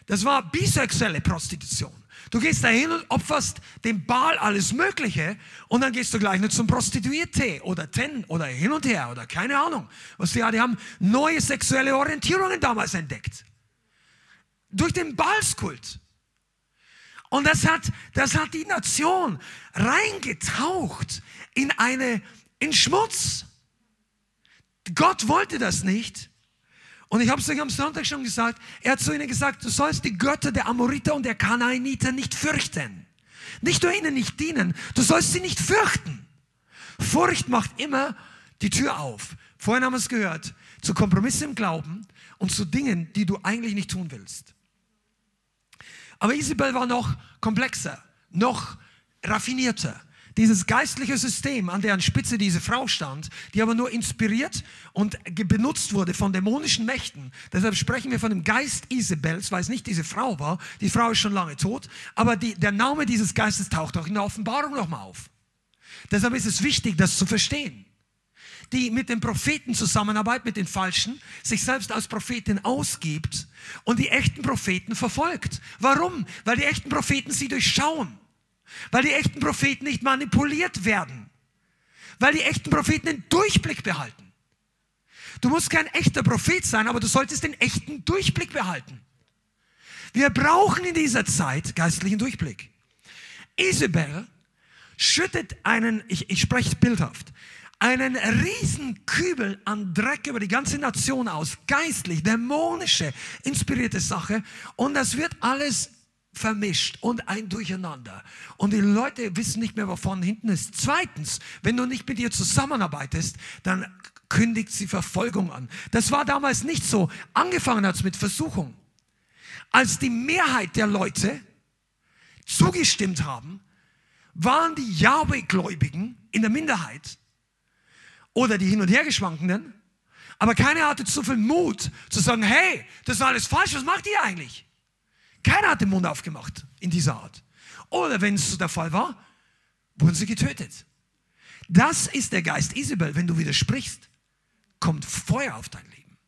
Das war bisexuelle Prostitution. Du gehst dahin und opferst dem Baal alles Mögliche und dann gehst du gleich nur zum Prostituierte oder Ten oder hin und her oder keine Ahnung. Was die, die haben neue sexuelle Orientierungen damals entdeckt. Durch den Baalskult. Und das hat, das hat die Nation reingetaucht in eine, in Schmutz. Gott wollte das nicht. Und ich habe es euch am Sonntag schon gesagt, er hat zu ihnen gesagt, du sollst die Götter der Amoriter und der Kanaaniter nicht fürchten. Nicht nur ihnen nicht dienen, du sollst sie nicht fürchten. Furcht macht immer die Tür auf. Vorhin haben wir es gehört, zu Kompromissen im Glauben und zu Dingen, die du eigentlich nicht tun willst. Aber Isabel war noch komplexer, noch raffinierter. Dieses geistliche System, an deren Spitze diese Frau stand, die aber nur inspiriert und benutzt wurde von dämonischen Mächten. Deshalb sprechen wir von dem Geist Isabels, weil es nicht diese Frau war. Die Frau ist schon lange tot. Aber die, der Name dieses Geistes taucht auch in der Offenbarung nochmal auf. Deshalb ist es wichtig, das zu verstehen die mit den Propheten zusammenarbeitet, mit den Falschen, sich selbst als Prophetin ausgibt und die echten Propheten verfolgt. Warum? Weil die echten Propheten sie durchschauen. Weil die echten Propheten nicht manipuliert werden. Weil die echten Propheten den Durchblick behalten. Du musst kein echter Prophet sein, aber du solltest den echten Durchblick behalten. Wir brauchen in dieser Zeit geistlichen Durchblick. Isabel schüttet einen, ich, ich spreche bildhaft, einen riesen Kübel an Dreck über die ganze Nation aus, geistlich, dämonische, inspirierte Sache. Und das wird alles vermischt und ein Durcheinander. Und die Leute wissen nicht mehr, wovon hinten ist. Zweitens, wenn du nicht mit ihr zusammenarbeitest, dann kündigt sie Verfolgung an. Das war damals nicht so. Angefangen hat es mit Versuchung. Als die Mehrheit der Leute zugestimmt haben, waren die Yahweh-Gläubigen in der Minderheit oder die hin und her geschwankenden. Aber keiner hatte zu viel Mut zu sagen, hey, das ist alles falsch, was macht ihr eigentlich? Keiner hat den Mund aufgemacht in dieser Art. Oder wenn es so der Fall war, wurden sie getötet. Das ist der Geist Isabel. Wenn du widersprichst, kommt Feuer auf dein Leben.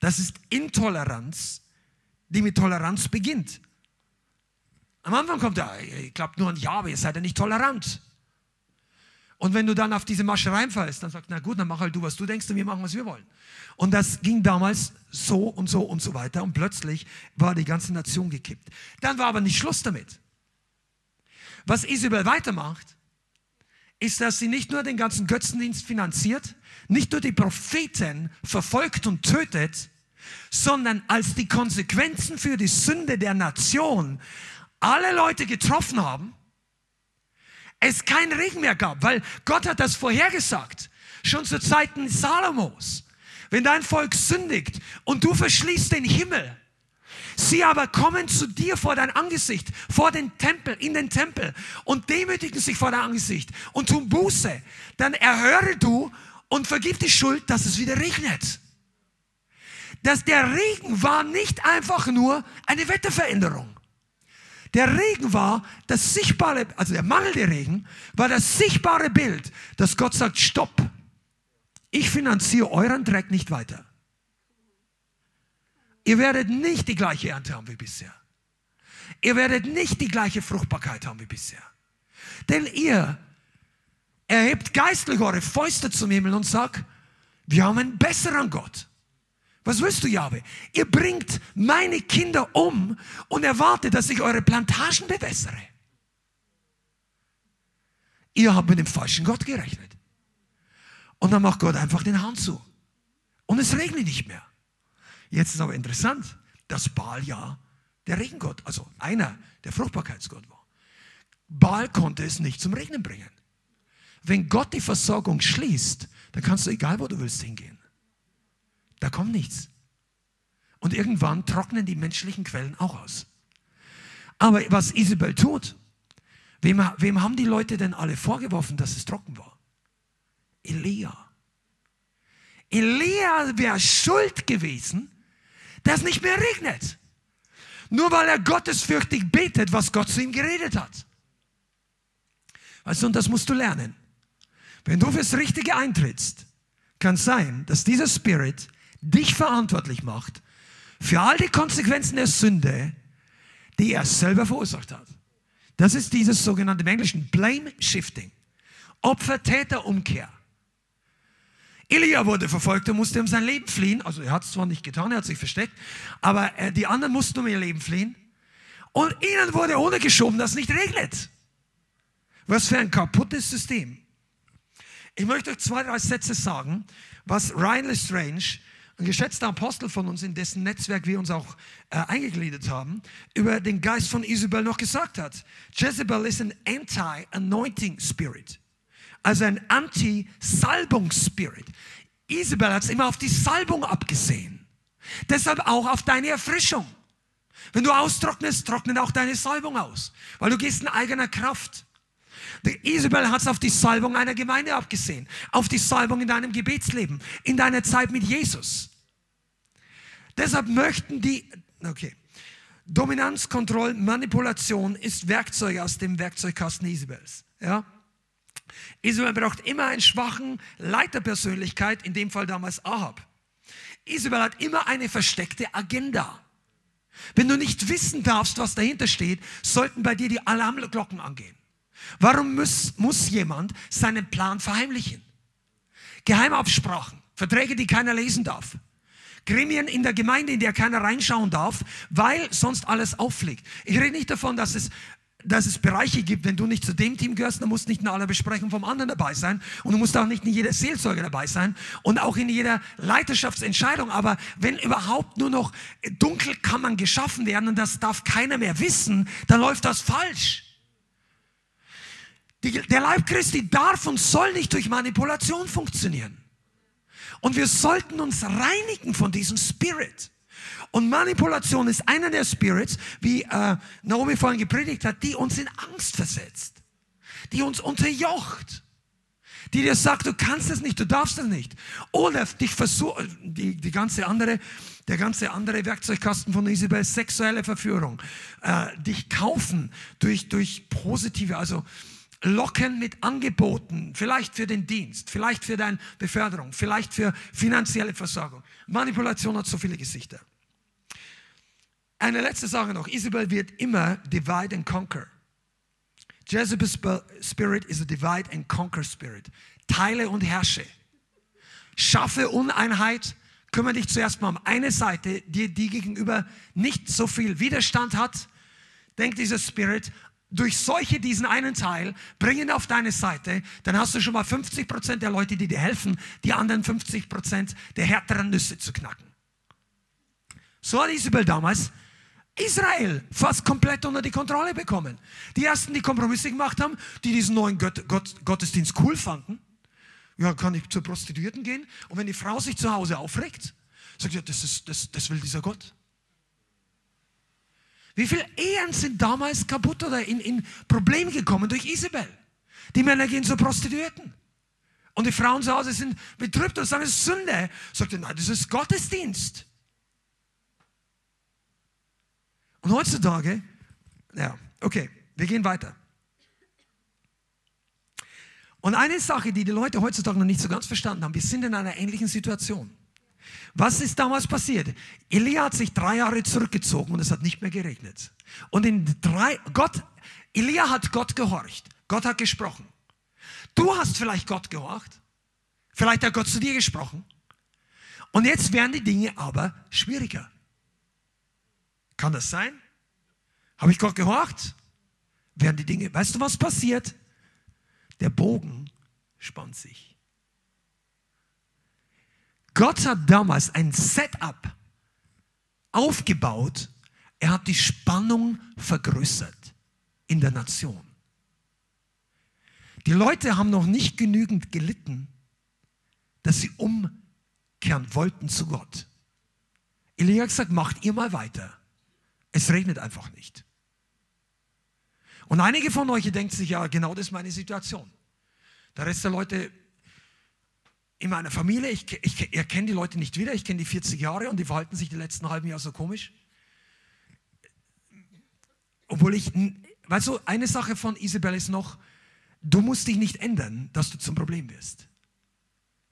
Das ist Intoleranz, die mit Toleranz beginnt. Am Anfang kommt er, ich glaube nur an Ja, aber ihr seid ja nicht tolerant. Und wenn du dann auf diese Masche reinfallst, dann sagst du, na gut, dann mach halt du, was du denkst und wir machen, was wir wollen. Und das ging damals so und so und so weiter. Und plötzlich war die ganze Nation gekippt. Dann war aber nicht Schluss damit. Was Isabel weitermacht, ist, dass sie nicht nur den ganzen Götzendienst finanziert, nicht nur die Propheten verfolgt und tötet, sondern als die Konsequenzen für die Sünde der Nation alle Leute getroffen haben, es keinen Regen mehr gab, weil Gott hat das vorhergesagt, schon zu Zeiten Salomos. Wenn dein Volk sündigt und du verschließt den Himmel, sie aber kommen zu dir vor dein Angesicht, vor den Tempel, in den Tempel und demütigen sich vor dein Angesicht und tun Buße, dann erhöre du und vergib die Schuld, dass es wieder regnet. Dass der Regen war nicht einfach nur eine Wetterveränderung. Der Regen war das sichtbare, also der mangelnde Regen war das sichtbare Bild, dass Gott sagt, stopp, ich finanziere euren Dreck nicht weiter. Ihr werdet nicht die gleiche Ernte haben wie bisher. Ihr werdet nicht die gleiche Fruchtbarkeit haben wie bisher. Denn ihr erhebt geistlich eure Fäuste zum Himmel und sagt, wir haben einen besseren Gott. Was willst du, Jahwe? Ihr bringt meine Kinder um und erwartet, dass ich eure Plantagen bewässere. Ihr habt mit dem falschen Gott gerechnet. Und dann macht Gott einfach den Hahn zu. Und es regnet nicht mehr. Jetzt ist aber interessant, dass Baal ja der Regengott, also einer der Fruchtbarkeitsgott war. Baal konnte es nicht zum Regnen bringen. wenn Gott die Versorgung schließt, dann kannst du egal, wo du willst hingehen. Da kommt nichts. Und irgendwann trocknen die menschlichen Quellen auch aus. Aber was Isabel tut, wem, wem haben die Leute denn alle vorgeworfen, dass es trocken war? Elia. Elia wäre schuld gewesen, dass es nicht mehr regnet. Nur weil er gottesfürchtig betet, was Gott zu ihm geredet hat. Weißt du, und das musst du lernen. Wenn du fürs Richtige eintrittst, kann es sein, dass dieser Spirit dich verantwortlich macht für all die Konsequenzen der Sünde, die er selber verursacht hat. Das ist dieses sogenannte im Englischen Blame Shifting. Opfer-Täter-Umkehr. Elia wurde verfolgt und musste um sein Leben fliehen. Also er hat es zwar nicht getan, er hat sich versteckt, aber äh, die anderen mussten um ihr Leben fliehen. Und ihnen wurde untergeschoben, dass es nicht regnet. Was für ein kaputtes System. Ich möchte euch zwei, drei Sätze sagen, was Ryan Lestrange, ein geschätzter Apostel von uns, in dessen Netzwerk wir uns auch äh, eingegliedert haben, über den Geist von Isabel noch gesagt hat. Jezebel ist ein Anti-Anointing Spirit, also ein Anti-Salbung-Spirit. Isabel hat es immer auf die Salbung abgesehen. Deshalb auch auf deine Erfrischung. Wenn du austrocknest, trocknet auch deine Salbung aus, weil du gehst in eigener Kraft. Isabel hat es auf die Salbung einer Gemeinde abgesehen, auf die Salbung in deinem Gebetsleben, in deiner Zeit mit Jesus. Deshalb möchten die, okay, Dominanz, Kontrolle, Manipulation ist Werkzeug aus dem Werkzeugkasten Isabels. Ja? Isabel braucht immer einen schwachen Leiterpersönlichkeit, in dem Fall damals Ahab. Isabel hat immer eine versteckte Agenda. Wenn du nicht wissen darfst, was dahinter steht, sollten bei dir die Alarmglocken angehen. Warum muss, muss jemand seinen Plan verheimlichen? Geheimabsprachen, Verträge, die keiner lesen darf. Gremien in der Gemeinde, in der keiner reinschauen darf, weil sonst alles auffliegt. Ich rede nicht davon, dass es dass es Bereiche gibt, wenn du nicht zu dem Team gehörst, dann musst nicht in aller Besprechung vom anderen dabei sein und du musst auch nicht in jeder Seelsorge dabei sein und auch in jeder Leiterschaftsentscheidung. Aber wenn überhaupt nur noch Dunkelkammern geschaffen werden und das darf keiner mehr wissen, dann läuft das falsch. Die, der Leib Christi darf und soll nicht durch Manipulation funktionieren. Und wir sollten uns reinigen von diesem Spirit. Und Manipulation ist einer der Spirits, wie äh, Naomi vorhin gepredigt hat, die uns in Angst versetzt, die uns unterjocht, die dir sagt, du kannst es nicht, du darfst es nicht. Oder dich versucht, die, die ganze andere, der ganze andere Werkzeugkasten von Isabel, sexuelle Verführung, äh, dich kaufen durch, durch positive, also locken mit Angeboten, vielleicht für den Dienst, vielleicht für deine Beförderung, vielleicht für finanzielle Versorgung. Manipulation hat so viele Gesichter. Eine letzte Sache noch. Isabel wird immer divide and conquer. Jezebel's spirit is a divide and conquer spirit. Teile und herrsche. Schaffe Uneinheit. Kümmere dich zuerst mal um eine Seite, die, die gegenüber nicht so viel Widerstand hat. Denkt dieser Spirit, durch solche diesen einen Teil bringen auf deine Seite, dann hast du schon mal 50 Prozent der Leute, die dir helfen, die anderen 50 Prozent der härteren Nüsse zu knacken. So hat Isabel damals Israel fast komplett unter die Kontrolle bekommen. Die ersten, die Kompromisse gemacht haben, die diesen neuen Gott, Gott, Gottesdienst cool fanden, ja, kann ich zur Prostituierten gehen und wenn die Frau sich zu Hause aufregt, sagt ja, das, ist, das, das will dieser Gott. Wie viele Ehen sind damals kaputt oder in, in Probleme gekommen durch Isabel? Die Männer gehen zu Prostituierten. Und die Frauen zu Hause sind betrübt und sagen, es ist Sünde. Sagt er, nein, das ist Gottesdienst. Und heutzutage, ja, okay, wir gehen weiter. Und eine Sache, die die Leute heutzutage noch nicht so ganz verstanden haben, wir sind in einer ähnlichen Situation. Was ist damals passiert? Elia hat sich drei Jahre zurückgezogen und es hat nicht mehr geregnet. Und in drei, Gott, Elia hat Gott gehorcht. Gott hat gesprochen. Du hast vielleicht Gott gehorcht. Vielleicht hat Gott zu dir gesprochen. Und jetzt werden die Dinge aber schwieriger. Kann das sein? Habe ich Gott gehorcht? Werden die Dinge, weißt du, was passiert? Der Bogen spannt sich. Gott hat damals ein Setup aufgebaut. Er hat die Spannung vergrößert in der Nation. Die Leute haben noch nicht genügend gelitten, dass sie umkehren wollten zu Gott. Elia hat gesagt, macht ihr mal weiter. Es regnet einfach nicht. Und einige von euch denken sich, ja, genau das ist meine Situation. Der Rest der Leute in meiner Familie, ich, ich erkenne die Leute nicht wieder, ich kenne die 40 Jahre und die verhalten sich die letzten halben Jahre so komisch. Obwohl ich, weißt du, eine Sache von Isabel ist noch, du musst dich nicht ändern, dass du zum Problem wirst.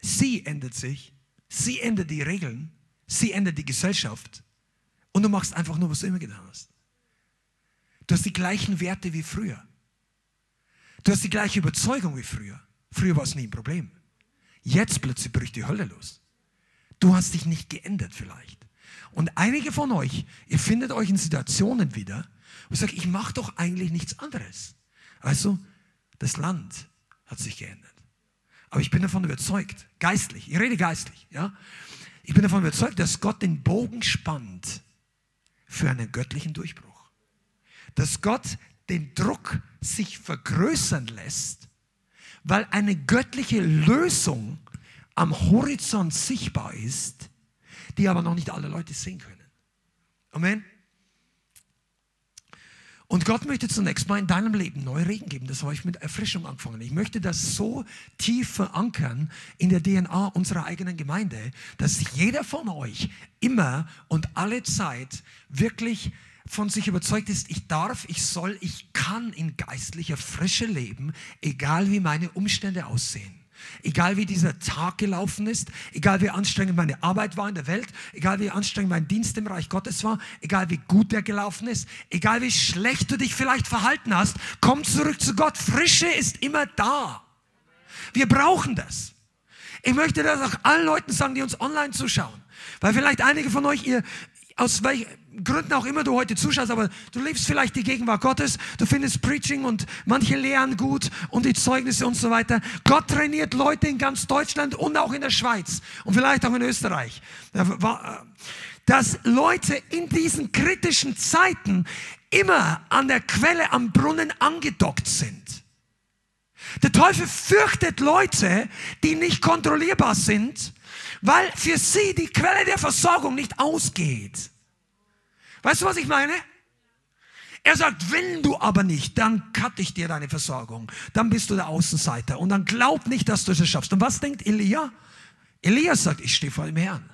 Sie ändert sich, sie ändert die Regeln, sie ändert die Gesellschaft und du machst einfach nur, was du immer getan hast. Du hast die gleichen Werte wie früher. Du hast die gleiche Überzeugung wie früher. Früher war es nie ein Problem. Jetzt plötzlich bricht die Hölle los. Du hast dich nicht geändert vielleicht. Und einige von euch, ihr findet euch in Situationen wieder, wo ihr sagt, ich mache doch eigentlich nichts anderes. Also, das Land hat sich geändert. Aber ich bin davon überzeugt, geistlich, ich rede geistlich, ja. Ich bin davon überzeugt, dass Gott den Bogen spannt für einen göttlichen Durchbruch. Dass Gott den Druck sich vergrößern lässt, weil eine göttliche Lösung am Horizont sichtbar ist, die aber noch nicht alle Leute sehen können. Amen. Und Gott möchte zunächst mal in deinem Leben neue Regen geben. Das habe ich mit Erfrischung angefangen. Ich möchte das so tief verankern in der DNA unserer eigenen Gemeinde, dass jeder von euch immer und alle Zeit wirklich von sich überzeugt ist, ich darf, ich soll, ich kann in geistlicher Frische leben, egal wie meine Umstände aussehen. Egal wie dieser Tag gelaufen ist, egal wie anstrengend meine Arbeit war in der Welt, egal wie anstrengend mein Dienst im Reich Gottes war, egal wie gut der gelaufen ist, egal wie schlecht du dich vielleicht verhalten hast, komm zurück zu Gott. Frische ist immer da. Wir brauchen das. Ich möchte das auch allen Leuten sagen, die uns online zuschauen. Weil vielleicht einige von euch, ihr, aus Gründen auch immer du heute zuschaust, aber du lebst vielleicht die Gegenwart Gottes, du findest Preaching und manche Lehren gut und die Zeugnisse und so weiter. Gott trainiert Leute in ganz Deutschland und auch in der Schweiz und vielleicht auch in Österreich. Dass Leute in diesen kritischen Zeiten immer an der Quelle am Brunnen angedockt sind. Der Teufel fürchtet Leute, die nicht kontrollierbar sind, weil für sie die Quelle der Versorgung nicht ausgeht. Weißt du, was ich meine? Er sagt, wenn du aber nicht, dann cutte ich dir deine Versorgung. Dann bist du der Außenseiter. Und dann glaub nicht, dass du es schaffst. Und was denkt Elia? Elia sagt, ich stehe vor dem Herrn.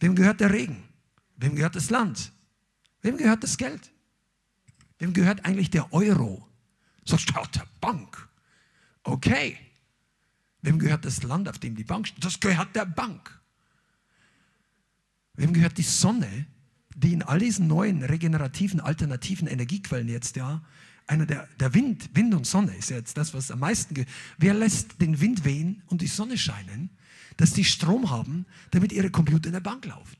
Wem gehört der Regen? Wem gehört das Land? Wem gehört das Geld? Wem gehört eigentlich der Euro? Sagst du, der Bank. Okay. Wem gehört das Land, auf dem die Bank steht? Das gehört der Bank. Wem gehört die Sonne, die in all diesen neuen regenerativen, alternativen Energiequellen jetzt, ja, einer der, der Wind, Wind und Sonne ist jetzt das, was am meisten, wer lässt den Wind wehen und die Sonne scheinen, dass die Strom haben, damit ihre Computer in der Bank laufen.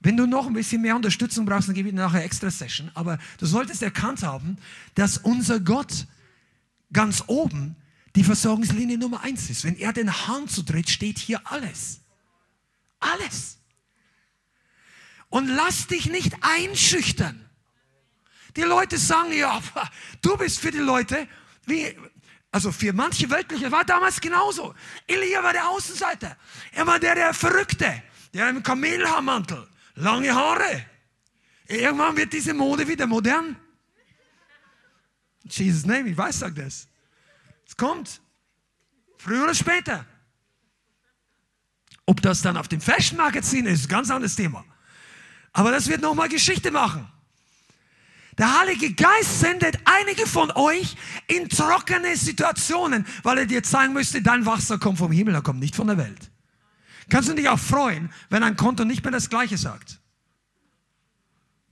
Wenn du noch ein bisschen mehr Unterstützung brauchst, dann gebe ich dir nachher extra Session. Aber du solltest erkannt haben, dass unser Gott ganz oben die Versorgungslinie Nummer eins ist. Wenn er den Hahn zudreht, steht hier alles. Alles. Und lass dich nicht einschüchtern. Die Leute sagen, ja, du bist für die Leute, wie, also für manche Weltliche war damals genauso. Elia war der Außenseiter. Er war der, der Verrückte, der im Kamelhaarmantel, lange Haare. Irgendwann wird diese Mode wieder modern. Jesus name, ich weiß, sag das. Es kommt. Früher oder später. Ob das dann auf dem Fashion Magazin ist, ganz anderes Thema. Aber das wird nochmal Geschichte machen. Der Heilige Geist sendet einige von euch in trockene Situationen, weil er dir zeigen müsste, dein Wasser kommt vom Himmel, er kommt nicht von der Welt. Kannst du dich auch freuen, wenn ein Konto nicht mehr das Gleiche sagt?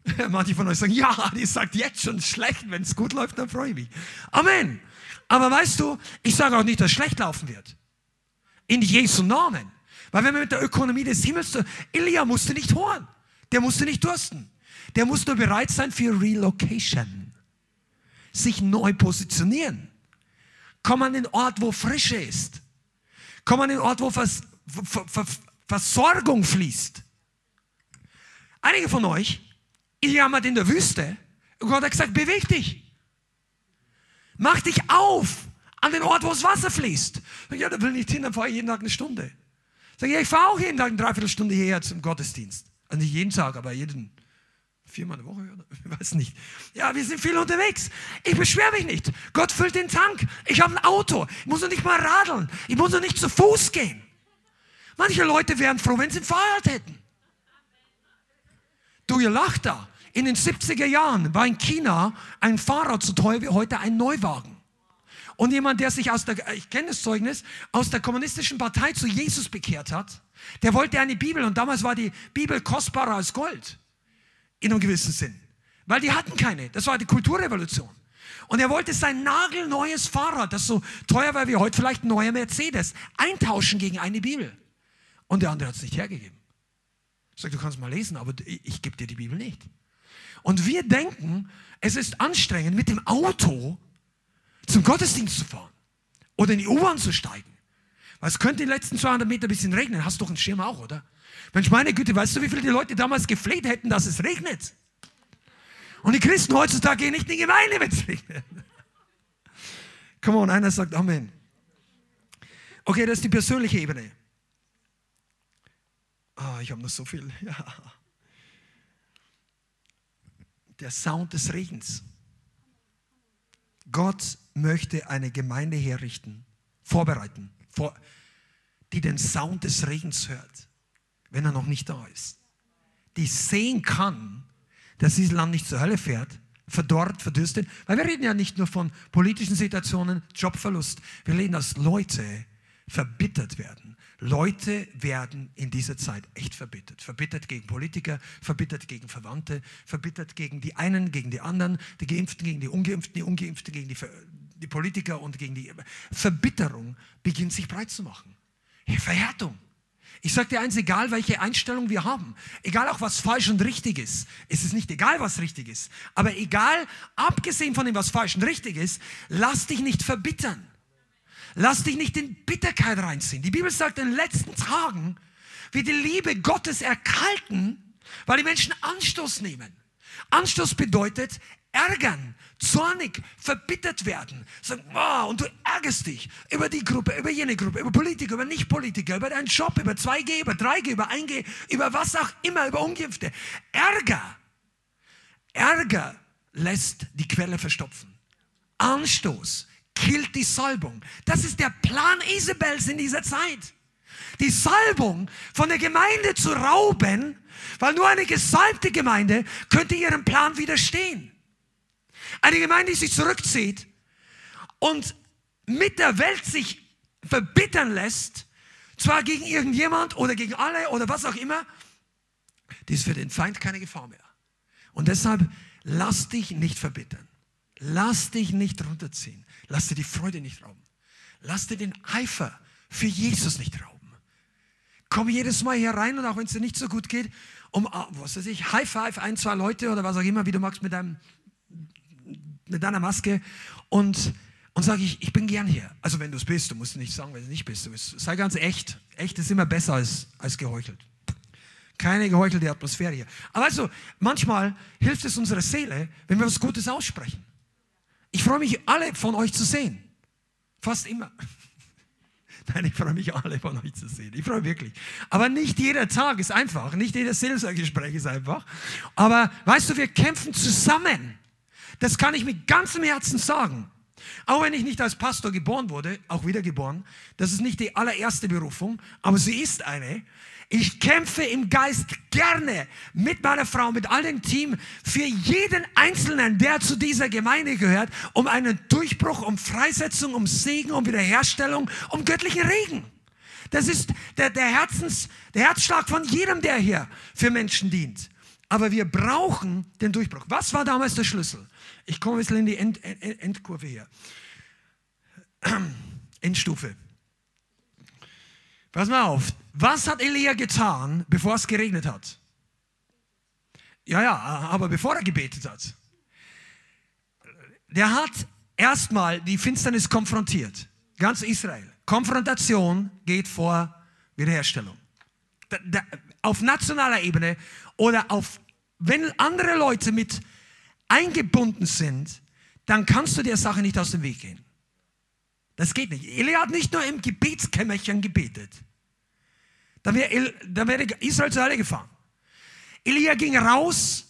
Manche von euch sagen, ja, die sagt jetzt schon schlecht, wenn es gut läuft, dann freue ich mich. Amen. Aber weißt du, ich sage auch nicht, dass es schlecht laufen wird. In Jesu Namen. Weil wenn wir mit der Ökonomie des Himmels, Elia musste nicht holen. Der musste nicht dursten. Der muss nur bereit sein für Relocation. Sich neu positionieren. Komm an den Ort, wo Frische ist. Komm an den Ort, wo Vers Ver Ver Versorgung fließt. Einige von euch, ihr jammert in der Wüste. Und Gott hat gesagt, beweg dich. Mach dich auf an den Ort, wo das Wasser fließt. Sag, ja, da will ich nicht hin, dann fahre ich jeden Tag eine Stunde. Sag, ja, ich fahre auch jeden Tag eine Dreiviertelstunde hierher zum Gottesdienst. Also nicht jeden Tag, aber jeden, viermal eine Woche, oder? Ich weiß nicht. Ja, wir sind viel unterwegs. Ich beschwere mich nicht. Gott füllt den Tank. Ich habe ein Auto. Ich muss noch nicht mal radeln. Ich muss noch nicht zu Fuß gehen. Manche Leute wären froh, wenn sie ein Fahrrad hätten. Du, ihr lacht da. In den 70er Jahren war in China ein Fahrrad so teuer wie heute ein Neuwagen. Und jemand, der sich aus der, ich kenne das Zeugnis, aus der kommunistischen Partei zu Jesus bekehrt hat, der wollte eine Bibel und damals war die Bibel kostbarer als Gold. In einem gewissen Sinn. Weil die hatten keine. Das war die Kulturrevolution. Und er wollte sein nagelneues Fahrrad, das so teuer war wie heute vielleicht ein neuer Mercedes, eintauschen gegen eine Bibel. Und der andere hat es nicht hergegeben. Sagt, du kannst mal lesen, aber ich, ich gebe dir die Bibel nicht. Und wir denken, es ist anstrengend, mit dem Auto zum Gottesdienst zu fahren oder in die U-Bahn zu steigen. Weil es könnte die letzten 200 Meter ein bisschen regnen. Hast du doch einen Schirm auch, oder? Mensch, meine Güte, weißt du, wie viele die Leute damals gefleht hätten, dass es regnet? Und die Christen heutzutage gehen nicht in die Gemeinde, wenn es regnet. Come on, einer sagt Amen. Okay, das ist die persönliche Ebene. Ah, ich habe noch so viel. Ja. Der Sound des Regens. Gott möchte eine Gemeinde herrichten, vorbereiten, vor, die den Sound des Regens hört, wenn er noch nicht da ist. Die sehen kann, dass dieses Land nicht zur Hölle fährt, verdorrt, verdürstet. Weil wir reden ja nicht nur von politischen Situationen, Jobverlust. Wir reden, dass Leute verbittert werden. Leute werden in dieser Zeit echt verbittert. Verbittert gegen Politiker, verbittert gegen Verwandte, verbittert gegen die einen, gegen die anderen, die Geimpften gegen die Ungeimpften, die Ungeimpften gegen die, die Politiker und gegen die Verbitterung beginnt sich breit zu machen. Verhärtung. Ich sage dir eins, egal welche Einstellung wir haben, egal auch was falsch und richtig ist, es ist nicht egal, was richtig ist, aber egal, abgesehen von dem, was falsch und richtig ist, lass dich nicht verbittern. Lass dich nicht in Bitterkeit reinziehen. Die Bibel sagt, in den letzten Tagen wird die Liebe Gottes erkalten, weil die Menschen Anstoß nehmen. Anstoß bedeutet ärgern, zornig, verbittert werden. Sagen, oh, und du ärgerst dich über die Gruppe, über jene Gruppe, über Politiker, über Nicht-Politiker, über deinen Job, über 2G, über 3G, über 1G, über was auch immer, über Ungeimpfte. Ärger. Ärger lässt die Quelle verstopfen. Anstoß killt die Salbung. Das ist der Plan Isabels in dieser Zeit. Die Salbung von der Gemeinde zu rauben, weil nur eine gesalbte Gemeinde könnte ihrem Plan widerstehen. Eine Gemeinde, die sich zurückzieht und mit der Welt sich verbittern lässt, zwar gegen irgendjemand oder gegen alle oder was auch immer, die ist für den Feind keine Gefahr mehr. Und deshalb lass dich nicht verbittern. Lass dich nicht runterziehen. Lass dir die Freude nicht rauben. Lass dir den Eifer für Jesus nicht rauben. Komm jedes Mal hier rein und auch wenn es dir nicht so gut geht, um, ah, was weiß ich, High Five, ein, zwei Leute oder was auch immer, wie du magst mit, deinem, mit deiner Maske und, und sage ich, ich bin gern hier. Also wenn du es bist, du musst nicht sagen, wenn du nicht bist. Du bist sei ganz echt. Echt ist immer besser als, als geheuchelt. Keine geheuchelte Atmosphäre hier. Aber also, manchmal hilft es unserer Seele, wenn wir was Gutes aussprechen. Ich freue mich, alle von euch zu sehen. Fast immer. Nein, ich freue mich, alle von euch zu sehen. Ich freue mich wirklich. Aber nicht jeder Tag ist einfach. Nicht jedes Seelsorgegespräch ist einfach. Aber weißt du, wir kämpfen zusammen. Das kann ich mit ganzem Herzen sagen. Auch wenn ich nicht als Pastor geboren wurde, auch wiedergeboren, das ist nicht die allererste Berufung, aber sie ist eine. Ich kämpfe im Geist gerne mit meiner Frau, mit all dem Team für jeden Einzelnen, der zu dieser Gemeinde gehört, um einen Durchbruch, um Freisetzung, um Segen, um Wiederherstellung, um göttlichen Regen. Das ist der, der, Herzens, der Herzschlag von jedem, der hier für Menschen dient. Aber wir brauchen den Durchbruch. Was war damals der Schlüssel? Ich komme ein bisschen in die End, End, Endkurve hier. Endstufe. Pass mal auf. Was hat Elia getan, bevor es geregnet hat? Ja, ja, aber bevor er gebetet hat. Der hat erstmal die Finsternis konfrontiert. Ganz Israel. Konfrontation geht vor Wiederherstellung. Da, da, auf nationaler Ebene oder auf, wenn andere Leute mit eingebunden sind, dann kannst du der Sache nicht aus dem Weg gehen. Das geht nicht. Elia hat nicht nur im Gebetskämmerchen gebetet. Dann wäre, dann wäre Israel zur Hölle gefahren. Elia ging raus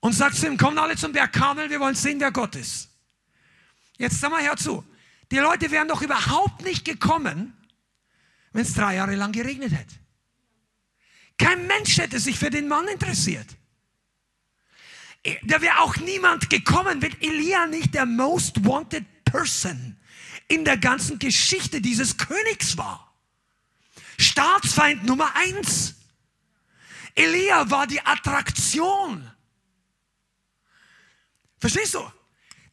und sagt zu ihm, kommen alle zum Berg Kamel, wir wollen sehen, wer Gott ist. Jetzt sag mal herzu. Die Leute wären doch überhaupt nicht gekommen, wenn es drei Jahre lang geregnet hätte. Kein Mensch hätte sich für den Mann interessiert. Da wäre auch niemand gekommen, wenn Elia nicht der most wanted person in der ganzen Geschichte dieses Königs war. Staatsfeind Nummer eins. Elia war die Attraktion. Verstehst du?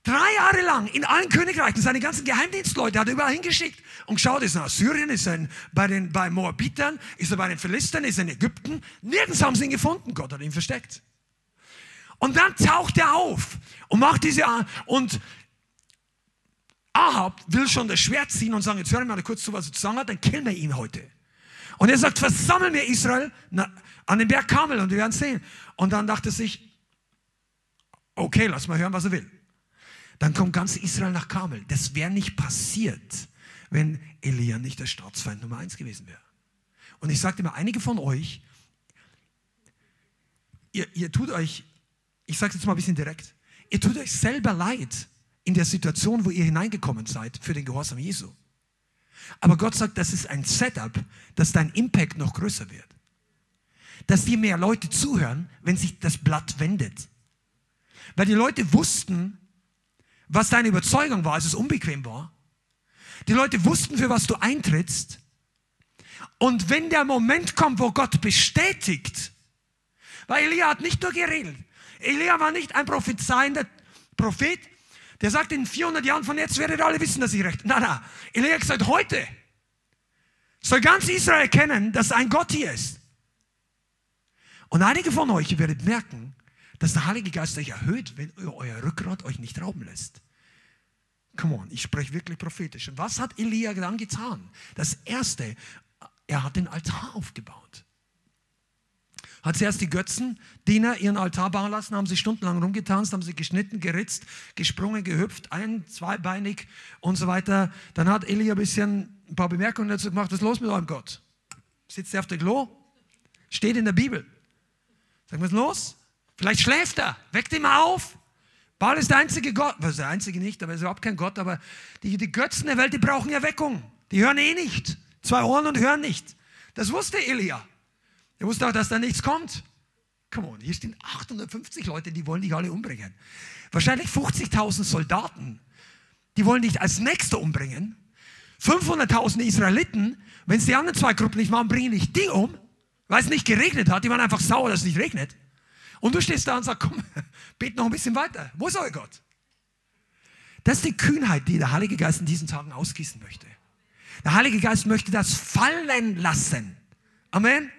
Drei Jahre lang in allen Königreichen, seine ganzen Geheimdienstleute hat er überall hingeschickt. Und schaut, ist er in Syrien, ist er bei den bei Moabitern, ist er bei den Philistern, ist er in Ägypten. Nirgends haben sie ihn gefunden. Gott hat ihn versteckt. Und dann taucht er auf und macht diese, und Ahab will schon das Schwert ziehen und sagen, jetzt hören wir mal kurz zu, was er zu sagen hat, dann killen wir ihn heute. Und er sagt, versammeln wir Israel an den Berg Kamel und wir werden sehen. Und dann dachte sich, okay, lass mal hören, was er will. Dann kommt ganz Israel nach Kamel. Das wäre nicht passiert, wenn Elia nicht der Staatsfeind Nummer eins gewesen wäre. Und ich sagte mal, einige von euch, ihr, ihr tut euch, ich sage es jetzt mal ein bisschen direkt, ihr tut euch selber leid in der Situation, wo ihr hineingekommen seid für den Gehorsam Jesu. Aber Gott sagt, das ist ein Setup, dass dein Impact noch größer wird. Dass dir mehr Leute zuhören, wenn sich das Blatt wendet. Weil die Leute wussten, was deine Überzeugung war, als es unbequem war. Die Leute wussten, für was du eintrittst. Und wenn der Moment kommt, wo Gott bestätigt, weil Elia hat nicht nur geredet. Elia war nicht ein prophezeiender Prophet, der sagt, in 400 Jahren von jetzt werdet ihr alle wissen, dass ich recht. Nein, nein. Elia gesagt, heute soll ganz Israel erkennen, dass ein Gott hier ist. Und einige von euch werdet merken, dass der Heilige Geist euch erhöht, wenn euer Rückgrat euch nicht rauben lässt. Come on, ich spreche wirklich prophetisch. Und was hat Elia dann getan? Das erste, er hat den Altar aufgebaut. Hat zuerst die Götzendiener ihren Altar bauen lassen, haben sie stundenlang rumgetanzt, haben sie geschnitten, geritzt, gesprungen, gehüpft, ein-, zweibeinig und so weiter. Dann hat Elia ein bisschen ein paar Bemerkungen dazu gemacht, was ist los mit eurem Gott? Sitzt er auf der Klo? Steht in der Bibel. Sagen, was ist los? Vielleicht schläft er. Weckt ihn mal auf. Baal ist der einzige Gott. Was ist der einzige nicht, aber er ist überhaupt kein Gott. Aber die, die Götzen der Welt, die brauchen Erweckung. Die hören eh nicht. Zwei Ohren und hören nicht. Das wusste Elia. Er wusste auch, dass da nichts kommt. Come on, hier stehen 850 Leute, die wollen dich alle umbringen. Wahrscheinlich 50.000 Soldaten, die wollen dich als Nächster umbringen. 500.000 Israeliten, wenn es die anderen zwei Gruppen nicht machen, bringen dich die um, weil es nicht geregnet hat. Die waren einfach sauer, dass es nicht regnet. Und du stehst da und sagst, komm, bet noch ein bisschen weiter. Wo ist euer Gott? Das ist die Kühnheit, die der Heilige Geist in diesen Tagen ausgießen möchte. Der Heilige Geist möchte das fallen lassen. Amen.